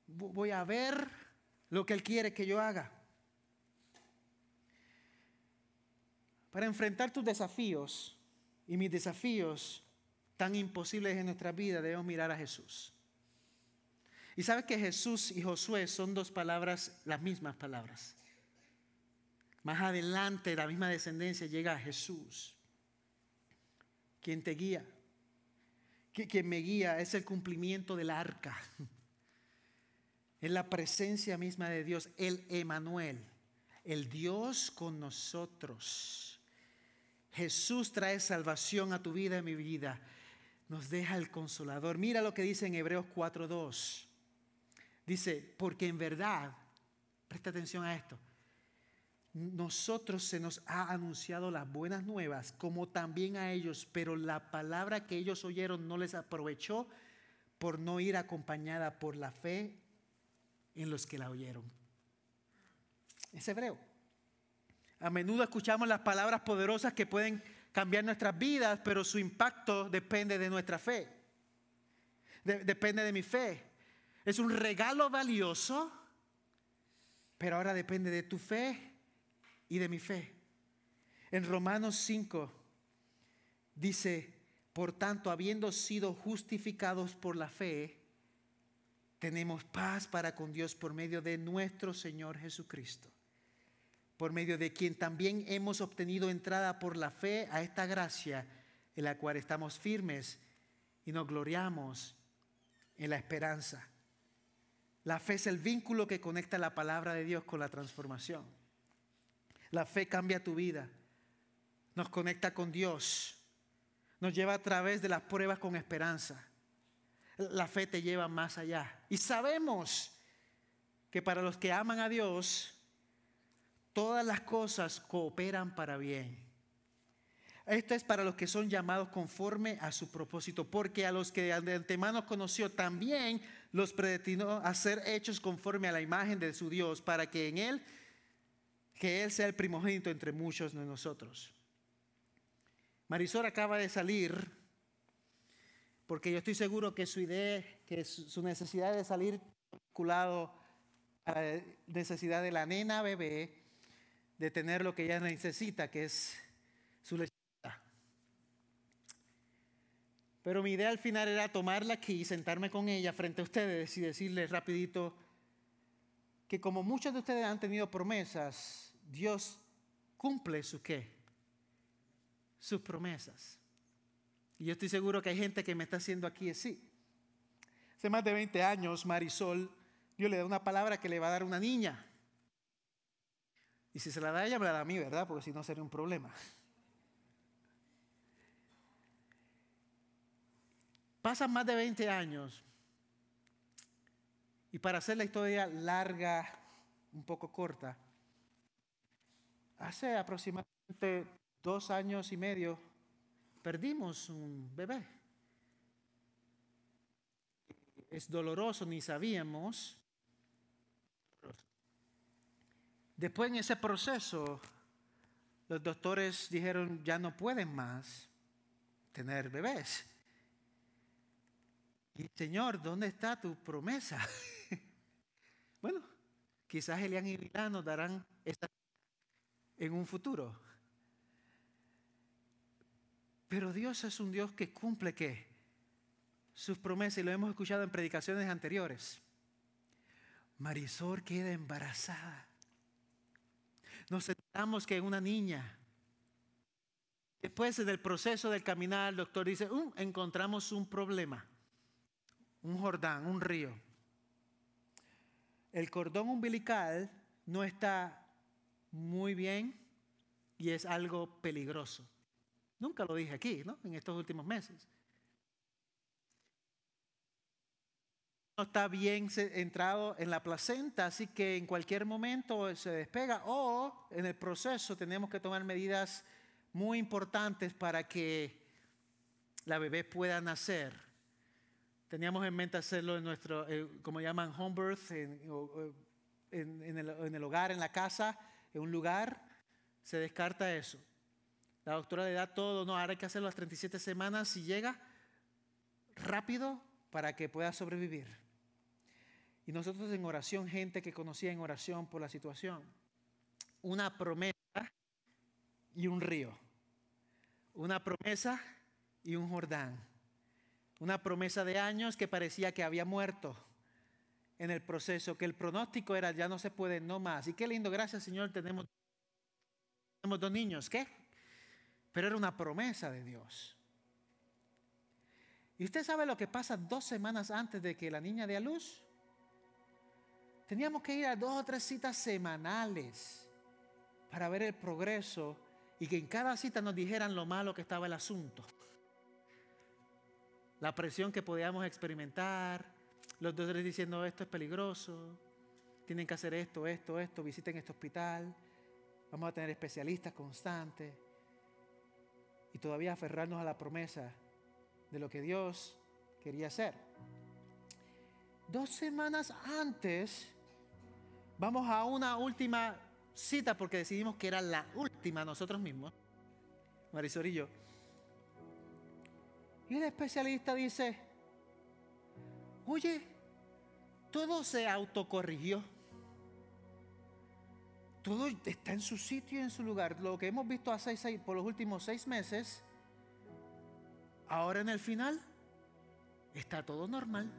Voy a ver lo que Él quiere que yo haga. Para enfrentar tus desafíos y mis desafíos tan imposibles en nuestra vida, debemos mirar a Jesús. Y sabes que Jesús y Josué son dos palabras, las mismas palabras. Más adelante, la misma descendencia llega a Jesús, quien te guía, quien me guía es el cumplimiento del arca. Es la presencia misma de Dios, el Emanuel, el Dios con nosotros. Jesús trae salvación a tu vida y a mi vida. Nos deja el consolador. Mira lo que dice en Hebreos 4.2. Dice, porque en verdad, presta atención a esto, nosotros se nos ha anunciado las buenas nuevas, como también a ellos, pero la palabra que ellos oyeron no les aprovechó por no ir acompañada por la fe en los que la oyeron. Es hebreo. A menudo escuchamos las palabras poderosas que pueden cambiar nuestras vidas, pero su impacto depende de nuestra fe. depende de mi fe. Es un regalo valioso, pero ahora depende de tu fe y de mi fe. En Romanos 5 dice, por tanto, habiendo sido justificados por la fe, tenemos paz para con Dios por medio de nuestro Señor Jesucristo, por medio de quien también hemos obtenido entrada por la fe a esta gracia en la cual estamos firmes y nos gloriamos en la esperanza. La fe es el vínculo que conecta la palabra de Dios con la transformación. La fe cambia tu vida, nos conecta con Dios, nos lleva a través de las pruebas con esperanza. La fe te lleva más allá. Y sabemos que para los que aman a Dios, todas las cosas cooperan para bien. Esto es para los que son llamados conforme a su propósito, porque a los que de antemano conoció también los predestinó a ser hechos conforme a la imagen de su Dios, para que en Él, que Él sea el primogénito entre muchos de nosotros. Marisol acaba de salir, porque yo estoy seguro que su idea, que su necesidad de salir vinculado a la necesidad de la nena bebé, de tener lo que ella necesita, que es su leche Pero mi idea al final era tomarla aquí, sentarme con ella frente a ustedes y decirles rapidito que como muchos de ustedes han tenido promesas, Dios cumple su qué? Sus promesas. Y yo estoy seguro que hay gente que me está haciendo aquí así. Hace más de 20 años, Marisol, Dios le da una palabra que le va a dar una niña. Y si se la da ella, me la da a mí, ¿verdad? Porque si no sería un problema. Pasan más de 20 años. Y para hacer la historia larga, un poco corta, hace aproximadamente dos años y medio perdimos un bebé. Es doloroso, ni sabíamos. Después en ese proceso, los doctores dijeron, ya no pueden más tener bebés. Y Señor, ¿dónde está tu promesa? bueno, quizás Elian y Milán nos darán esta en un futuro. Pero Dios es un Dios que cumple qué? Sus promesas y lo hemos escuchado en predicaciones anteriores. Marisol queda embarazada. Nos enteramos que una niña. Después del proceso del caminar, el doctor dice, uh, encontramos un problema un Jordán, un río. El cordón umbilical no está muy bien y es algo peligroso. Nunca lo dije aquí, ¿no? En estos últimos meses. No está bien entrado en la placenta, así que en cualquier momento se despega o en el proceso tenemos que tomar medidas muy importantes para que la bebé pueda nacer Teníamos en mente hacerlo en nuestro, eh, como llaman, home birth, en, el, hogar, en la casa, en un lugar. Se descarta eso. La doctora le da todo, no, ahora hay que hacerlo las 37 semanas si llega rápido para que pueda sobrevivir. Y nosotros en oración, gente que conocía en oración por la situación, una promesa y un río. Una promesa y un Jordán. Una promesa de años que parecía que había muerto en el proceso, que el pronóstico era ya no se puede, no más. Y qué lindo, gracias Señor, tenemos, tenemos dos niños, ¿qué? Pero era una promesa de Dios. ¿Y usted sabe lo que pasa dos semanas antes de que la niña dé a luz? Teníamos que ir a dos o tres citas semanales para ver el progreso y que en cada cita nos dijeran lo malo que estaba el asunto la presión que podíamos experimentar, los doctores diciendo esto es peligroso, tienen que hacer esto, esto, esto, visiten este hospital, vamos a tener especialistas constantes y todavía aferrarnos a la promesa de lo que Dios quería hacer. Dos semanas antes vamos a una última cita porque decidimos que era la última nosotros mismos, Marisol y yo. Y el especialista dice, oye, todo se autocorrigió. todo está en su sitio y en su lugar. Lo que hemos visto seis, por los últimos seis meses, ahora en el final, está todo normal.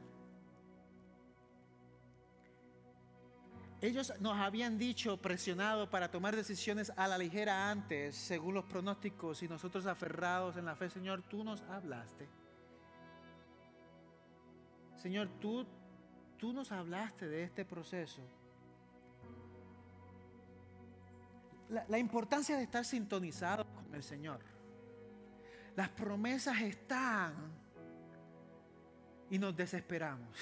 Ellos nos habían dicho, presionado para tomar decisiones a la ligera antes, según los pronósticos, y nosotros aferrados en la fe, Señor, tú nos hablaste. Señor, tú, tú nos hablaste de este proceso. La, importancia de estar sintonizados con el Señor. Las promesas están y nos desesperamos.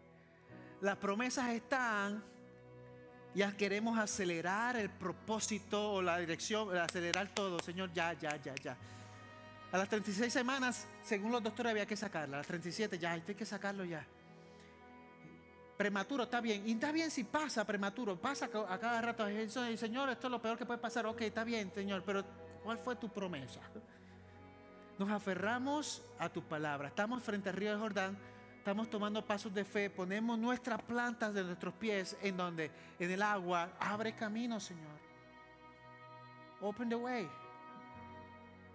Las promesas están ya queremos acelerar el propósito o la dirección, acelerar todo. Señor, ya, ya, ya, ya. A las 36 semanas, según los doctores, había que sacarla. A las 37, ya, hay que sacarlo ya. Prematuro, está bien. Y está bien si pasa prematuro. Pasa a cada rato. Señor, esto es lo peor que puede pasar. Ok, está bien, Señor. Pero ¿cuál fue tu promesa? Nos aferramos a tu palabra. Estamos frente al río de Jordán estamos tomando pasos de fe, ponemos nuestras plantas de nuestros pies en donde, en el agua, abre camino, Señor. Open the way.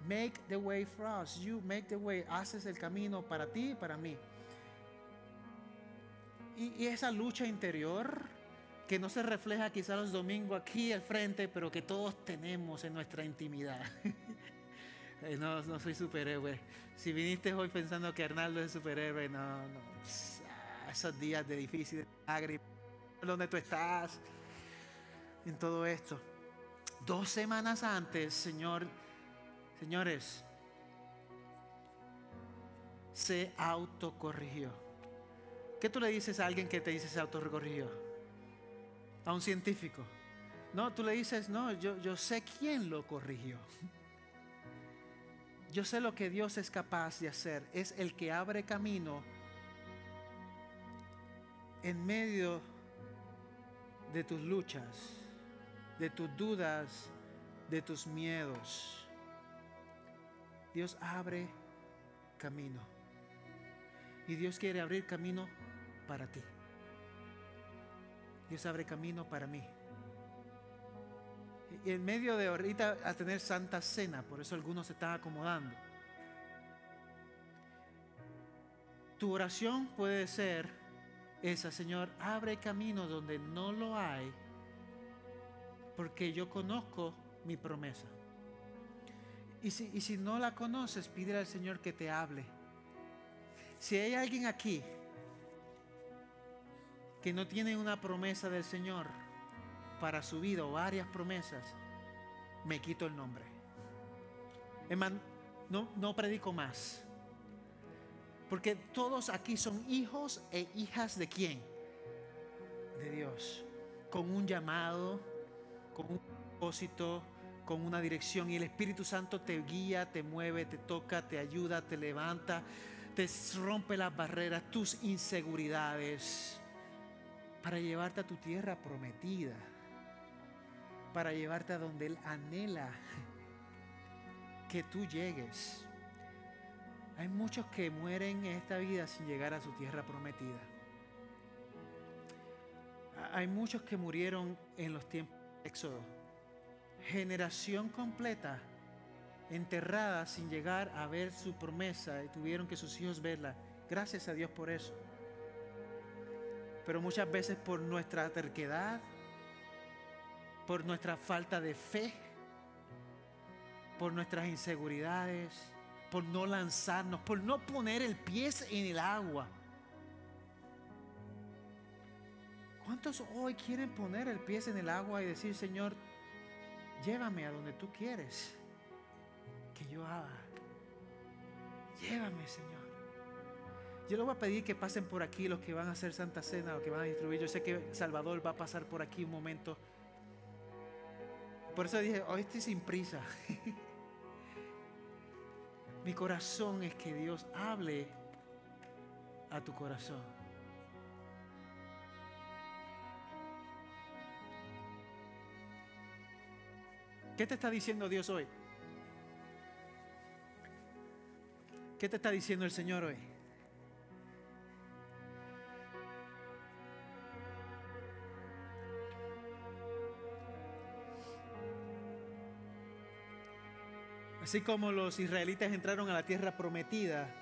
Make the way for us. You make the way. Haces el camino para ti y para mí. Y, y esa lucha interior que no se refleja quizá los domingos aquí al frente, pero que todos tenemos en nuestra intimidad. Eh, no, no soy superhéroe. Si viniste hoy pensando que Arnaldo es superhéroe, no, no. Ah, esos días de difícil, lágrimas, ¿dónde tú estás? En todo esto. Dos semanas antes, Señor, señores, se autocorrigió. ¿Qué tú le dices a alguien que te dice se autocorrigió? A un científico. No, tú le dices, no, yo, yo sé quién lo corrigió. Yo sé lo que Dios es capaz de hacer. Es el que abre camino en medio de tus luchas, de tus dudas, de tus miedos. Dios abre camino. Y Dios quiere abrir camino para ti. Dios abre camino para mí. Y en medio de ahorita a tener santa cena, por eso algunos se están acomodando. Tu oración puede ser esa, Señor, abre camino donde no lo hay, porque yo conozco mi promesa. Y si, y si no la conoces, pídele al Señor que te hable. Si hay alguien aquí que no tiene una promesa del Señor, para su vida o varias promesas, me quito el nombre. Hermano, no, no predico más. Porque todos aquí son hijos e hijas de quién? De Dios. Con un llamado, con un propósito, con una dirección. Y el Espíritu Santo te guía, te mueve, te toca, te ayuda, te levanta, te rompe las barreras, tus inseguridades, para llevarte a tu tierra prometida para llevarte a donde Él anhela que tú llegues. Hay muchos que mueren en esta vida sin llegar a su tierra prometida. Hay muchos que murieron en los tiempos de Éxodo. Generación completa enterrada sin llegar a ver su promesa y tuvieron que sus hijos verla. Gracias a Dios por eso. Pero muchas veces por nuestra terquedad, por nuestra falta de fe, por nuestras inseguridades, por no lanzarnos, por no poner el pie en el agua. ¿Cuántos hoy quieren poner el pie en el agua y decir, Señor, llévame a donde tú quieres que yo haga? Llévame, Señor. Yo le voy a pedir que pasen por aquí los que van a hacer Santa Cena, los que van a distribuir. Yo sé que Salvador va a pasar por aquí un momento. Por eso dije, hoy estoy sin prisa. Mi corazón es que Dios hable a tu corazón. ¿Qué te está diciendo Dios hoy? ¿Qué te está diciendo el Señor hoy? Así como los israelitas entraron a la tierra prometida,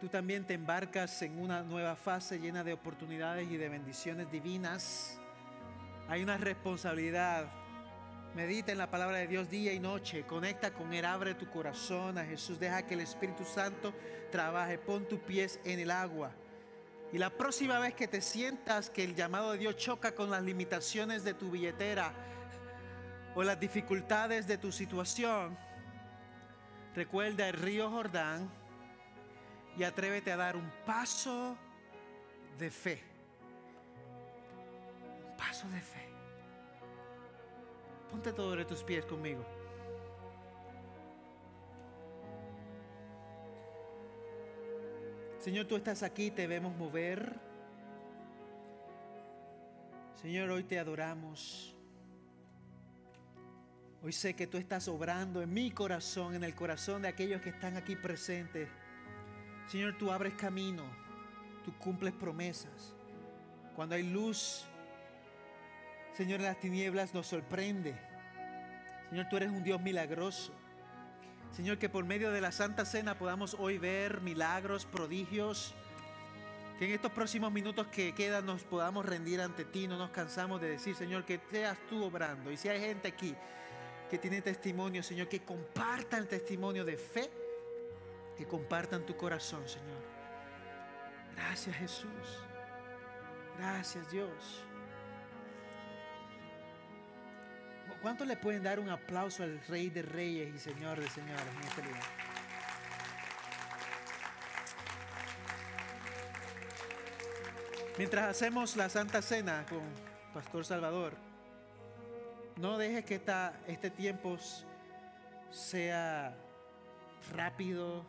tú también te embarcas en una nueva fase llena de oportunidades y de bendiciones divinas. Hay una responsabilidad Medita en la palabra de Dios día y noche. Conecta con Él. Abre tu corazón a Jesús. Deja que el Espíritu Santo trabaje. Pon tus pies en el agua. Y la próxima vez que te sientas que el llamado de Dios choca con las limitaciones de tu billetera o las dificultades de tu situación, recuerda el río Jordán y atrévete a dar un paso de fe. Un paso de fe. Ponte sobre tus pies conmigo. Señor, tú estás aquí, te vemos mover. Señor, hoy te adoramos. Hoy sé que tú estás obrando en mi corazón, en el corazón de aquellos que están aquí presentes. Señor, tú abres camino, tú cumples promesas. Cuando hay luz, Señor, las tinieblas nos sorprende. Señor, tú eres un Dios milagroso. Señor, que por medio de la Santa Cena podamos hoy ver milagros, prodigios. Que en estos próximos minutos que quedan nos podamos rendir ante ti. No nos cansamos de decir, Señor, que seas tú obrando. Y si hay gente aquí que tiene testimonio, Señor, que compartan el testimonio de fe. Que compartan tu corazón, Señor. Gracias Jesús. Gracias Dios. ¿Cuántos le pueden dar un aplauso al Rey de Reyes y Señor de Señores en este? Mientras hacemos la Santa Cena con Pastor Salvador, no deje que esta, este tiempo sea rápido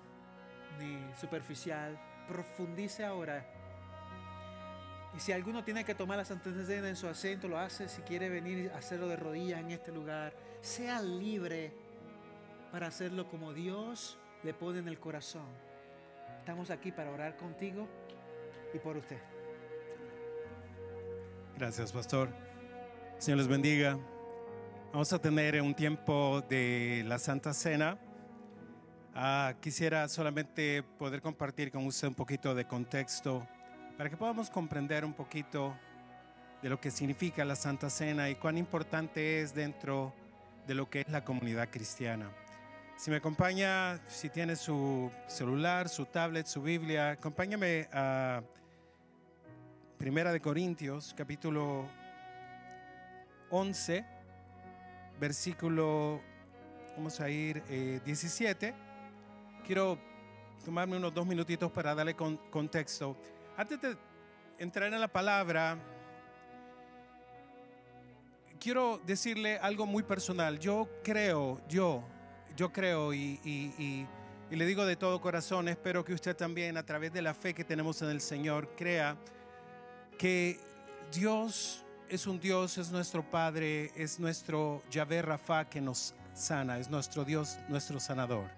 ni superficial. Profundice ahora y si alguno tiene que tomar la Santa Cena en su asiento, lo hace. Si quiere venir a hacerlo de rodillas en este lugar, sea libre para hacerlo como Dios le pone en el corazón. Estamos aquí para orar contigo y por usted. Gracias, pastor. Señor les bendiga. Vamos a tener un tiempo de la Santa Cena. Ah, quisiera solamente poder compartir con usted un poquito de contexto para que podamos comprender un poquito de lo que significa la Santa Cena y cuán importante es dentro de lo que es la comunidad cristiana. Si me acompaña, si tiene su celular, su tablet, su Biblia, acompáñame a Primera de Corintios, capítulo 11, versículo, vamos a ir 17. Eh, Quiero tomarme unos dos minutitos para darle contexto. Antes de entrar en la palabra, quiero decirle algo muy personal. Yo creo, yo, yo creo y, le digo de todo corazón, espero que usted también a través de la fe que tenemos en el Señor crea que Dios es un Dios, es nuestro Padre, es nuestro Yahvé Rafa que nos sana, es nuestro Dios, nuestro sanador.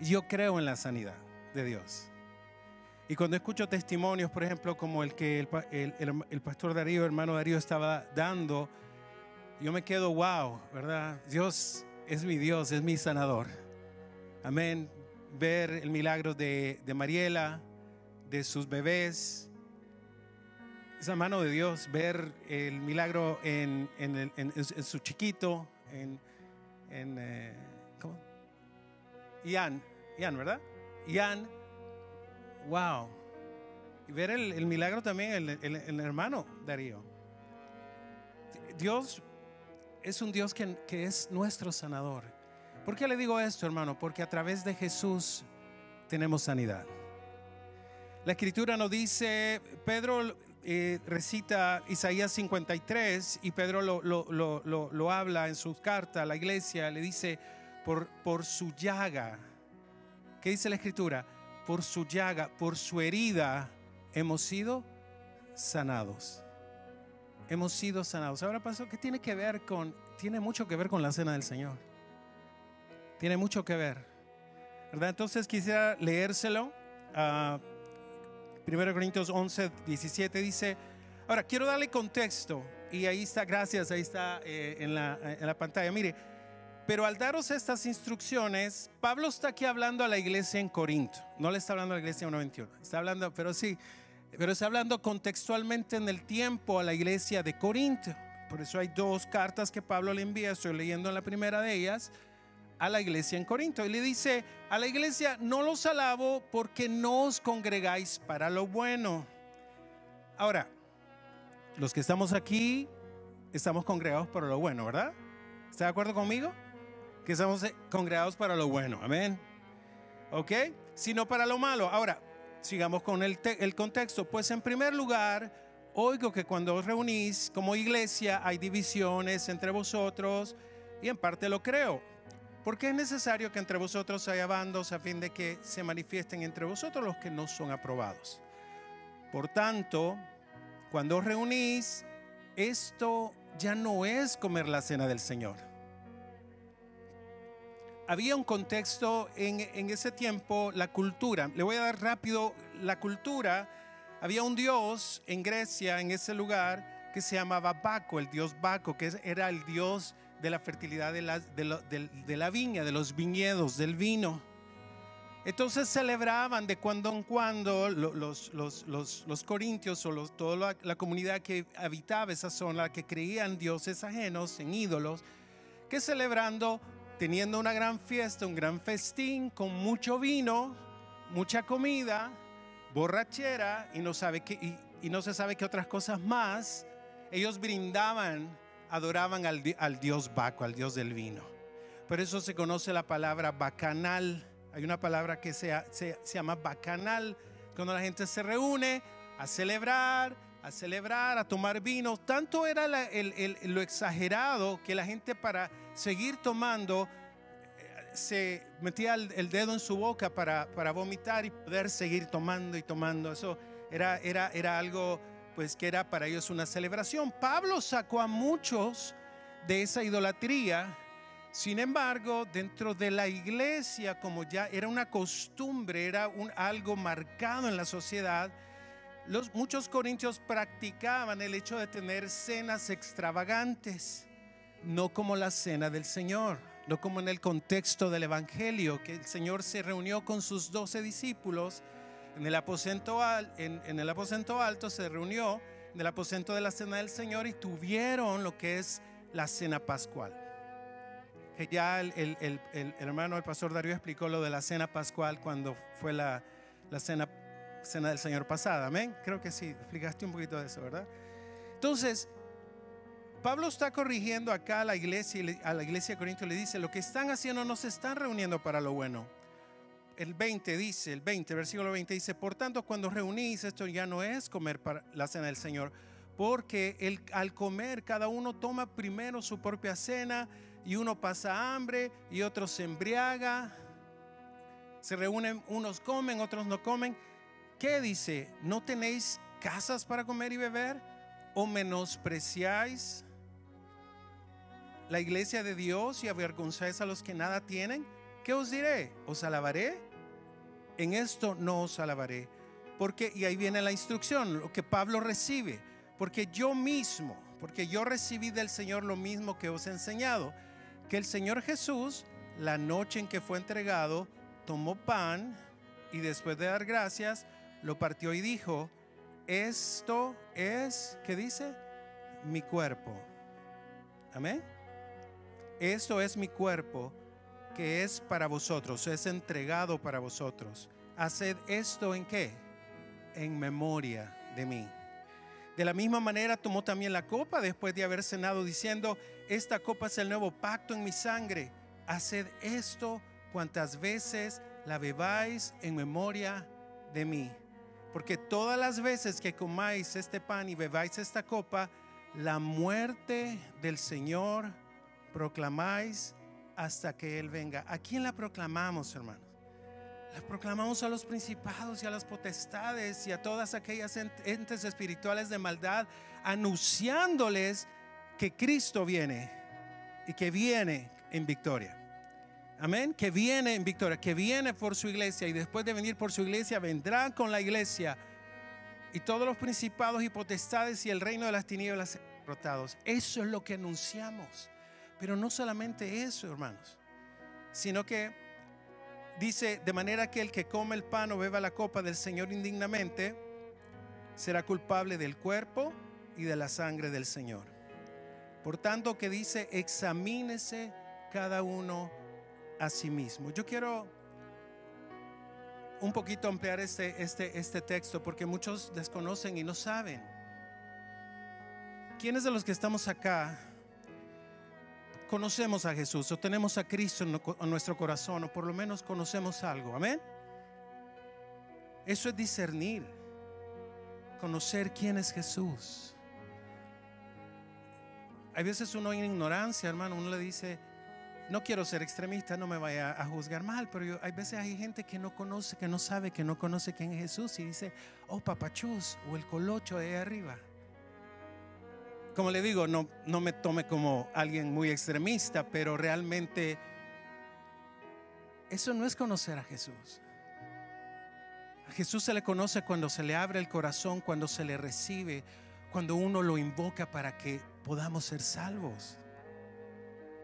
Yo creo en la sanidad de Dios. Y cuando escucho testimonios, por ejemplo, como el que el, pastor Darío, hermano Darío, estaba dando, yo me quedo, wow, ¿verdad? Dios es mi Dios, es mi sanador. Amén. Ver el milagro de, Mariela, de sus bebés, esa mano de Dios, ver el milagro en, su chiquito, en, en eh, ¿cómo? Ian, Ian, ¿verdad? Ian Wow. Y ver el, milagro también, el, el, hermano Darío. Dios es un Dios que, que, es nuestro sanador. ¿Por qué le digo esto, hermano? Porque a través de Jesús tenemos sanidad. La escritura nos dice, Pedro eh, recita Isaías 53 y Pedro lo, lo, lo, lo, habla en su carta a la iglesia, le dice, por, por su llaga. ¿Qué dice la escritura? Por su llaga, por su herida, hemos sido sanados. Hemos sido sanados. Ahora pasó, ¿qué tiene que ver con, tiene mucho que ver con la cena del Señor? Tiene mucho que ver. ¿Verdad? Entonces quisiera leérselo. Uh, 1 Corintios 11, 17 dice, ahora quiero darle contexto y ahí está, gracias, ahí está eh, en, la, en la pantalla. Mire, Pero al daros estas instrucciones, Pablo está aquí hablando a la iglesia en Corinto. No le está hablando a la iglesia en 1.21. Está hablando, pero sí, pero está hablando contextualmente en el tiempo a la iglesia de Corinto. Por eso hay dos cartas que Pablo le envía. Estoy leyendo la primera de ellas a la iglesia en Corinto. Y le dice a la iglesia, no los alabo porque no os congregáis para lo bueno. Ahora, los que estamos aquí, estamos congregados para lo bueno, ¿verdad? ¿Está de acuerdo conmigo? Que estamos eh, congregados para lo bueno. Amén. ¿Ok? Sino para lo malo. Ahora, sigamos con el, el contexto. Pues en primer lugar, oigo que cuando os reunís como iglesia hay divisiones entre vosotros y en parte lo creo. Porque es necesario que entre vosotros haya bandos a fin de que se manifiesten entre vosotros los que no son aprobados. Por tanto, cuando os reunís, esto ya no es comer la cena del Señor había un contexto en, ese tiempo, la cultura. Le voy a dar rápido la cultura. Había un dios en Grecia, en ese lugar, que se llamaba Baco, el dios Baco, que era el dios de la fertilidad de la, viña, de los viñedos, del vino. Entonces celebraban de cuando en cuando los, corintios o toda la, comunidad que habitaba esa zona, que creían dioses ajenos en ídolos, que celebrando teniendo una gran fiesta, un gran festín con mucho vino, mucha comida, borrachera y no, sabe qué, y, no se sabe qué otras cosas más, ellos brindaban, adoraban al, dios Baco, al dios del vino. Por eso se conoce la palabra bacanal. Hay una palabra que se, se, llama bacanal, cuando la gente se reúne a celebrar, a celebrar, a tomar vino. Tanto era lo exagerado que la gente para seguir tomando eh, se metía el, dedo en su boca para, para, vomitar y poder seguir tomando y tomando. Eso era, era, era algo pues que era para ellos una celebración. Pablo sacó a muchos de esa idolatría. Sin embargo, dentro de la iglesia, como ya era una costumbre, era un, algo marcado en la sociedad, los, muchos corintios practicaban el hecho de tener cenas extravagantes, no como la cena del Señor, no como en el contexto del Evangelio, que el Señor se reunió con sus doce discípulos en el, aposento en, el aposento alto, se reunió en el aposento de la cena del Señor y tuvieron lo que es la cena pascual. Que ya el, el, el, hermano, el pastor Darío explicó lo de la cena pascual cuando fue la, la cena cena del Señor pasada. Amén. Creo que sí, explicaste un poquito de eso, ¿verdad? Entonces, Pablo está corrigiendo acá a la iglesia, a la iglesia de Corinto le dice, lo que están haciendo no se están reuniendo para lo bueno. El 20 dice, el 20, versículo 20 dice, por tanto cuando reunís, esto ya no es comer para la cena del Señor, porque el, al comer cada uno toma primero su propia cena y uno pasa hambre y otro se embriaga, se reúnen, unos comen, otros no comen ¿Qué dice? ¿No tenéis casas para comer y beber? ¿O menospreciáis la iglesia de Dios y avergonzáis a los que nada tienen? ¿Qué os diré? ¿Os alabaré? En esto no os alabaré. Porque, y ahí viene la instrucción, lo que Pablo recibe. Porque yo mismo, porque yo recibí del Señor lo mismo que os he enseñado, que el Señor Jesús, la noche en que fue entregado, tomó pan y después de dar gracias, lo partió y dijo, esto es, ¿qué dice? Mi cuerpo. Amén. Esto es mi cuerpo que es para vosotros, es entregado para vosotros. Haced esto en qué? En memoria de mí. De la misma manera tomó también la copa después de haber cenado diciendo, esta copa es el nuevo pacto en mi sangre. Haced esto cuantas veces la bebáis en memoria de mí. Porque todas las veces que comáis este pan y bebáis esta copa, la muerte del Señor proclamáis hasta que Él venga. ¿A quién la proclamamos, hermanos? La proclamamos a los principados y a las potestades y a todas aquellas entes espirituales de maldad, anunciándoles que Cristo viene y que viene en victoria. Amén. Que viene en victoria, que viene por su iglesia y después de venir por su iglesia vendrá con la iglesia y todos los principados y potestades y el reino de las tinieblas derrotados. Eso es lo que anunciamos. Pero no solamente eso, hermanos, sino que dice, de manera que el que come el pan o beba la copa del Señor indignamente, será culpable del cuerpo y de la sangre del Señor. Por tanto, que dice, examínese cada uno a sí mismo. Yo quiero un poquito ampliar este, este, este texto porque muchos desconocen y no saben. ¿Quiénes de los que estamos acá conocemos a Jesús o tenemos a Cristo en nuestro corazón o por lo menos conocemos algo? Amén. Eso es discernir, conocer quién es Jesús. Hay veces uno en ignorancia, hermano, uno le dice, no quiero ser extremista, no me vaya a juzgar mal, pero hay veces hay gente que no conoce, que no sabe, que no conoce quién es Jesús y dice, oh papachus o el colocho de ahí arriba. Como le digo, no, no me tome como alguien muy extremista, pero realmente eso no es conocer a Jesús. A Jesús se le conoce cuando se le abre el corazón, cuando se le recibe, cuando uno lo invoca para que podamos ser salvos.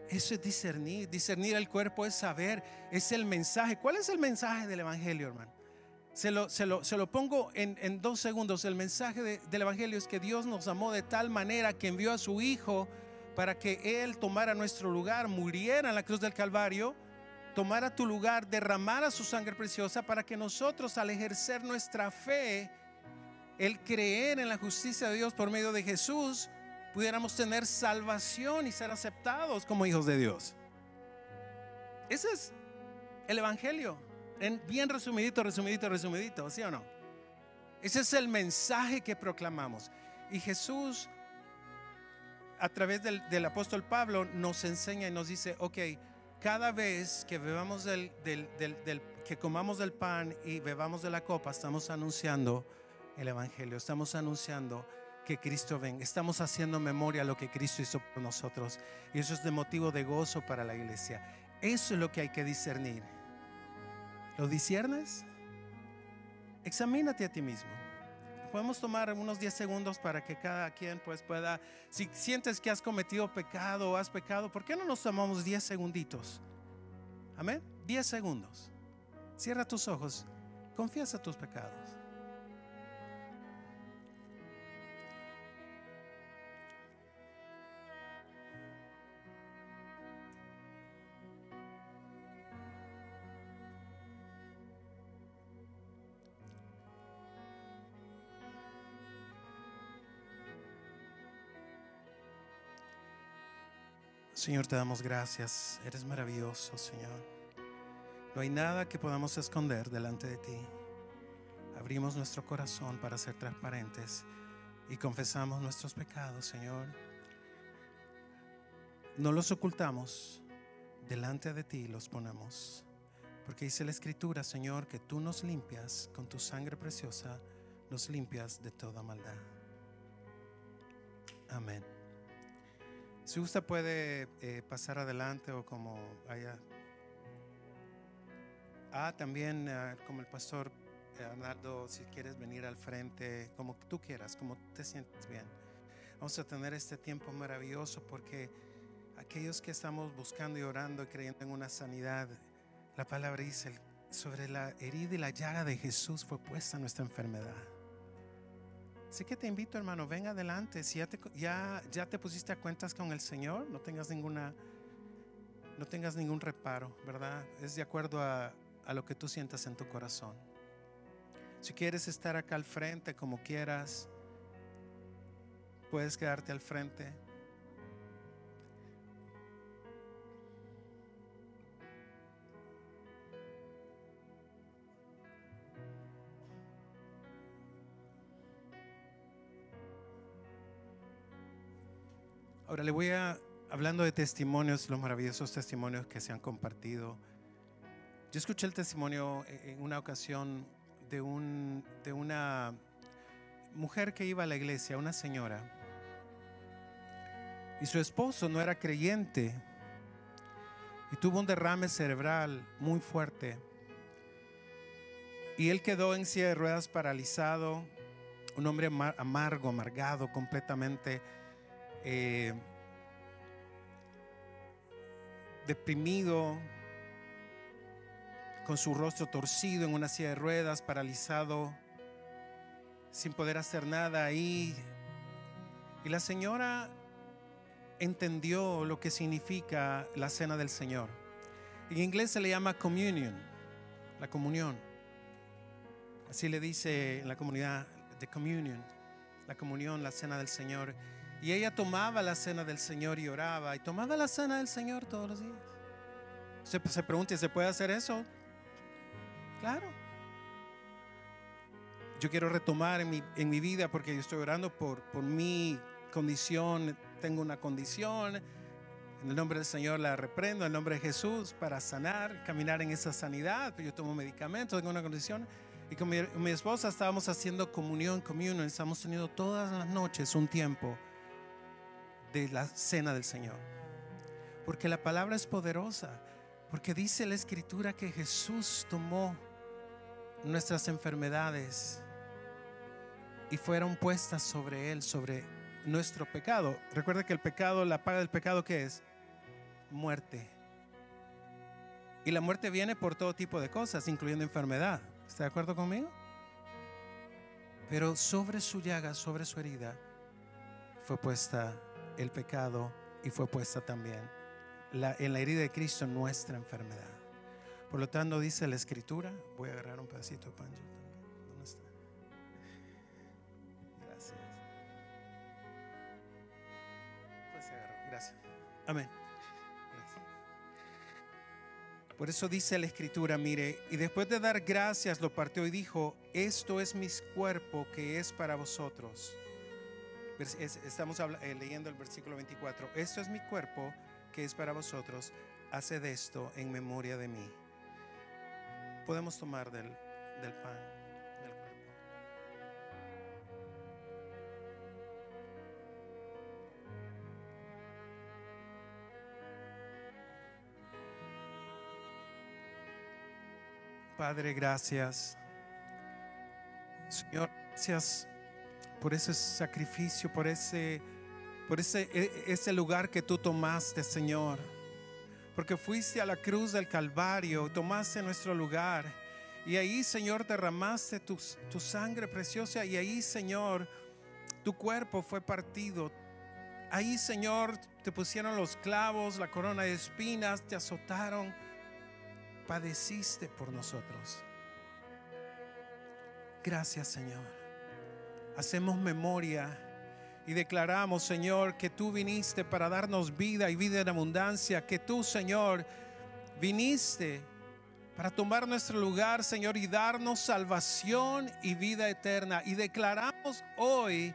Eso es discernir. Discernir el cuerpo es saber, es el mensaje. ¿Cuál es el mensaje del Evangelio, hermano? Se lo, se lo, se lo pongo en, en, dos segundos. El mensaje del Evangelio es que Dios nos amó de tal manera que envió a su Hijo para que Él tomara nuestro lugar, muriera en la cruz del Calvario, tomara tu lugar, derramara su sangre preciosa para que nosotros al ejercer nuestra fe, el creer en la justicia de Dios por medio de Jesús, pudiéramos tener salvación y ser aceptados como hijos de Dios. Ese es el Evangelio. En bien resumidito, resumidito, resumidito, ¿sí o no? Ese es el mensaje que proclamamos. Y Jesús, a través del, apóstol Pablo, nos enseña y nos dice, ok, cada vez que bebamos del, que comamos del pan y bebamos de la copa, estamos anunciando el Evangelio, estamos anunciando que Cristo venga. Estamos haciendo memoria a lo que Cristo hizo por nosotros. Y eso es de motivo de gozo para la iglesia. Eso es lo que hay que discernir. ¿Lo disiernes? Examínate a ti mismo. Podemos tomar unos 10 segundos para que cada quien pues pueda, si sientes que has cometido pecado o has pecado, ¿por qué no nos tomamos 10 segunditos? Amén. 10 segundos. Cierra tus ojos. Confiesa tus pecados. Señor, te damos gracias. Eres maravilloso, Señor. No hay nada que podamos esconder delante de ti. Abrimos nuestro corazón para ser transparentes y confesamos nuestros pecados, Señor. No los ocultamos, delante de ti los ponemos. Porque dice la Escritura, Señor, que tú nos limpias con tu sangre preciosa, nos limpias de toda maldad. Amén. Si usted puede eh, pasar adelante o como haya. Ah, también eh, como el pastor eh, Arnaldo, si quieres venir al frente, como tú quieras, como te sientes bien. Vamos a tener este tiempo maravilloso porque aquellos que estamos buscando y orando y creyendo en una sanidad, la palabra dice, sobre la herida y la llaga de Jesús fue puesta nuestra enfermedad. Así que te invito, hermano, ven adelante. Si ya te, ya, ya te pusiste a cuentas con el Señor, no tengas ninguna, no tengas ningún reparo, ¿verdad? Es de acuerdo a, a lo que tú sientas en tu corazón. Si quieres estar acá al frente, como quieras, puedes quedarte al frente. Ahora le voy a, hablando de testimonios, los maravillosos testimonios que se han compartido. Yo escuché el testimonio en una ocasión de, un, de una mujer que iba a la iglesia, una señora, y su esposo no era creyente y tuvo un derrame cerebral muy fuerte. Y él quedó en silla de ruedas paralizado, un hombre amargo, amargado completamente eh, deprimido, con su rostro torcido en una silla de ruedas, paralizado, sin poder hacer nada ahí. Y la señora entendió lo que significa la cena del Señor. En inglés se le llama communion, la comunión. Así le dice en la comunidad de communion, la comunión, la cena del Señor. Y ella tomaba la cena del Señor y oraba. Y tomaba la cena del Señor todos los días. Se, se pregunta, ¿se puede hacer eso? Claro. Yo quiero retomar en mi, en mi vida porque yo estoy orando por, por mi condición. Tengo una condición. En el nombre del Señor la reprendo, en el nombre de Jesús, para sanar, caminar en esa sanidad. Yo tomo medicamentos, tengo una condición. Y con mi, mi esposa estábamos haciendo comunión, comunión. Estamos teniendo todas las noches un tiempo de la cena del Señor. Porque la palabra es poderosa. Porque dice la escritura que Jesús tomó nuestras enfermedades y fueron puestas sobre Él, sobre nuestro pecado. Recuerda que el pecado, la paga del pecado, ¿qué es? Muerte. Y la muerte viene por todo tipo de cosas, incluyendo enfermedad. ¿Está de acuerdo conmigo? Pero sobre su llaga, sobre su herida, fue puesta el pecado y fue puesta también en la herida de Cristo nuestra enfermedad. Por lo tanto, dice la escritura, voy a agarrar un pedacito de pan. ¿Dónde está? Gracias. Pues se agarró. Gracias. Amén. Gracias. Por eso dice la escritura, mire, y después de dar gracias lo partió y dijo, esto es mi cuerpo que es para vosotros. Estamos eh, leyendo el versículo 24. Esto es mi cuerpo que es para vosotros. Haced esto en memoria de mí. Podemos tomar del, del pan, del cuerpo. Padre, gracias. Señor, gracias por ese sacrificio, por ese, por ese, e- ese lugar que tú tomaste, Señor. Porque fuiste a la cruz del Calvario, tomaste nuestro lugar. Y ahí, Señor, derramaste tu, tu sangre preciosa. Y ahí, Señor, tu cuerpo fue partido. Ahí, Señor, te pusieron los clavos, la corona de espinas, te azotaron. Padeciste por nosotros. Gracias, Señor. Hacemos memoria y declaramos, Señor, que tú viniste para darnos vida y vida en abundancia, que tú, Señor, viniste para tomar nuestro lugar, Señor, y darnos salvación y vida eterna. Y declaramos hoy,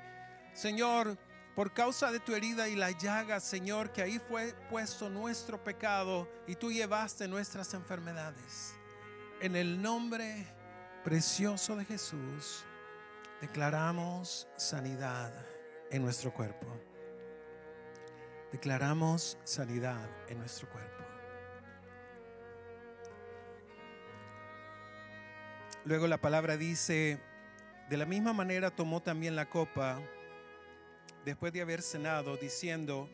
Señor, por causa de tu herida y la llaga, Señor, que ahí fue puesto nuestro pecado y tú llevaste nuestras enfermedades. En el nombre precioso de Jesús, declaramos sanidad en nuestro cuerpo. Declaramos sanidad en nuestro cuerpo. Luego la palabra dice, de la misma manera tomó también la copa después de haber cenado, diciendo,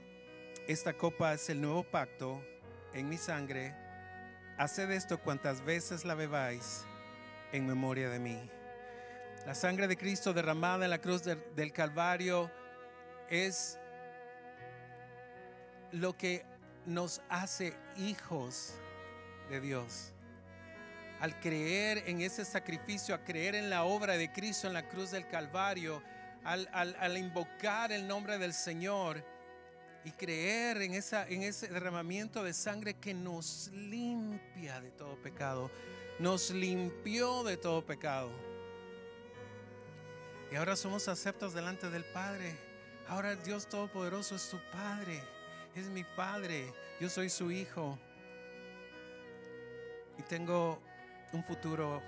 esta copa es el nuevo pacto en mi sangre, haced esto cuantas veces la bebáis en memoria de mí. La sangre de Cristo derramada en la cruz del, Calvario es lo que nos hace hijos de Dios. Al creer en ese sacrificio, a creer en la obra de Cristo en la cruz del Calvario, al, al- al invocar el nombre del Señor y creer en, esa, en ese derramamiento de sangre que nos limpia de todo pecado, nos limpió de todo pecado. Y ahora somos aceptos delante del Padre. Ahora Dios Todopoderoso es tu Padre, es mi Padre, yo soy su Hijo. Y tengo un futuro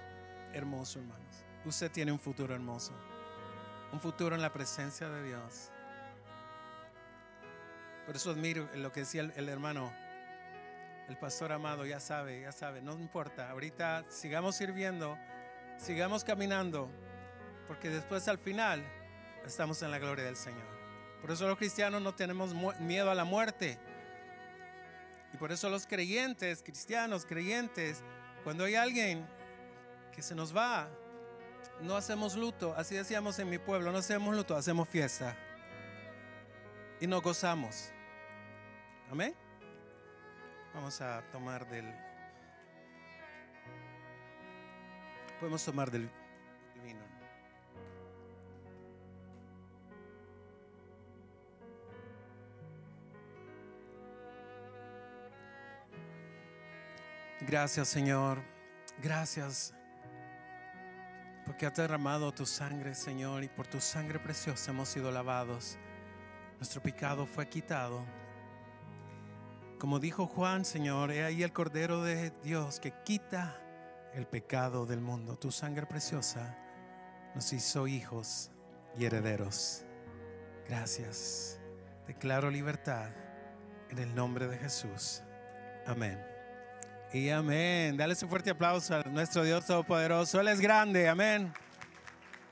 hermoso, hermanos. Usted tiene un futuro hermoso. Un futuro en la presencia de Dios. Por eso admiro lo que decía el, el hermano, el pastor amado, ya sabe, ya sabe, no importa. Ahorita sigamos sirviendo, sigamos caminando, porque después al final estamos en la gloria del Señor. Por eso los cristianos no tenemos miedo a la muerte. Y por eso los creyentes, cristianos, creyentes, cuando hay alguien que se nos va, no hacemos luto. Así decíamos en mi pueblo, no hacemos luto, hacemos fiesta. Y nos gozamos. Amén. Vamos a tomar del... Podemos tomar del Gracias Señor. Gracias porque has derramado tu sangre, Señor, y por tu sangre preciosa hemos sido lavados. Nuestro pecado fue quitado. Como dijo Juan, Señor, he ahí el Cordero de Dios que quita el pecado del mundo. Tu sangre preciosa nos hizo hijos y herederos. Gracias. Declaro libertad en el nombre de Jesús. Amén. Y amén. Dale un fuerte aplauso a nuestro Dios Todopoderoso. Él es grande. Amén.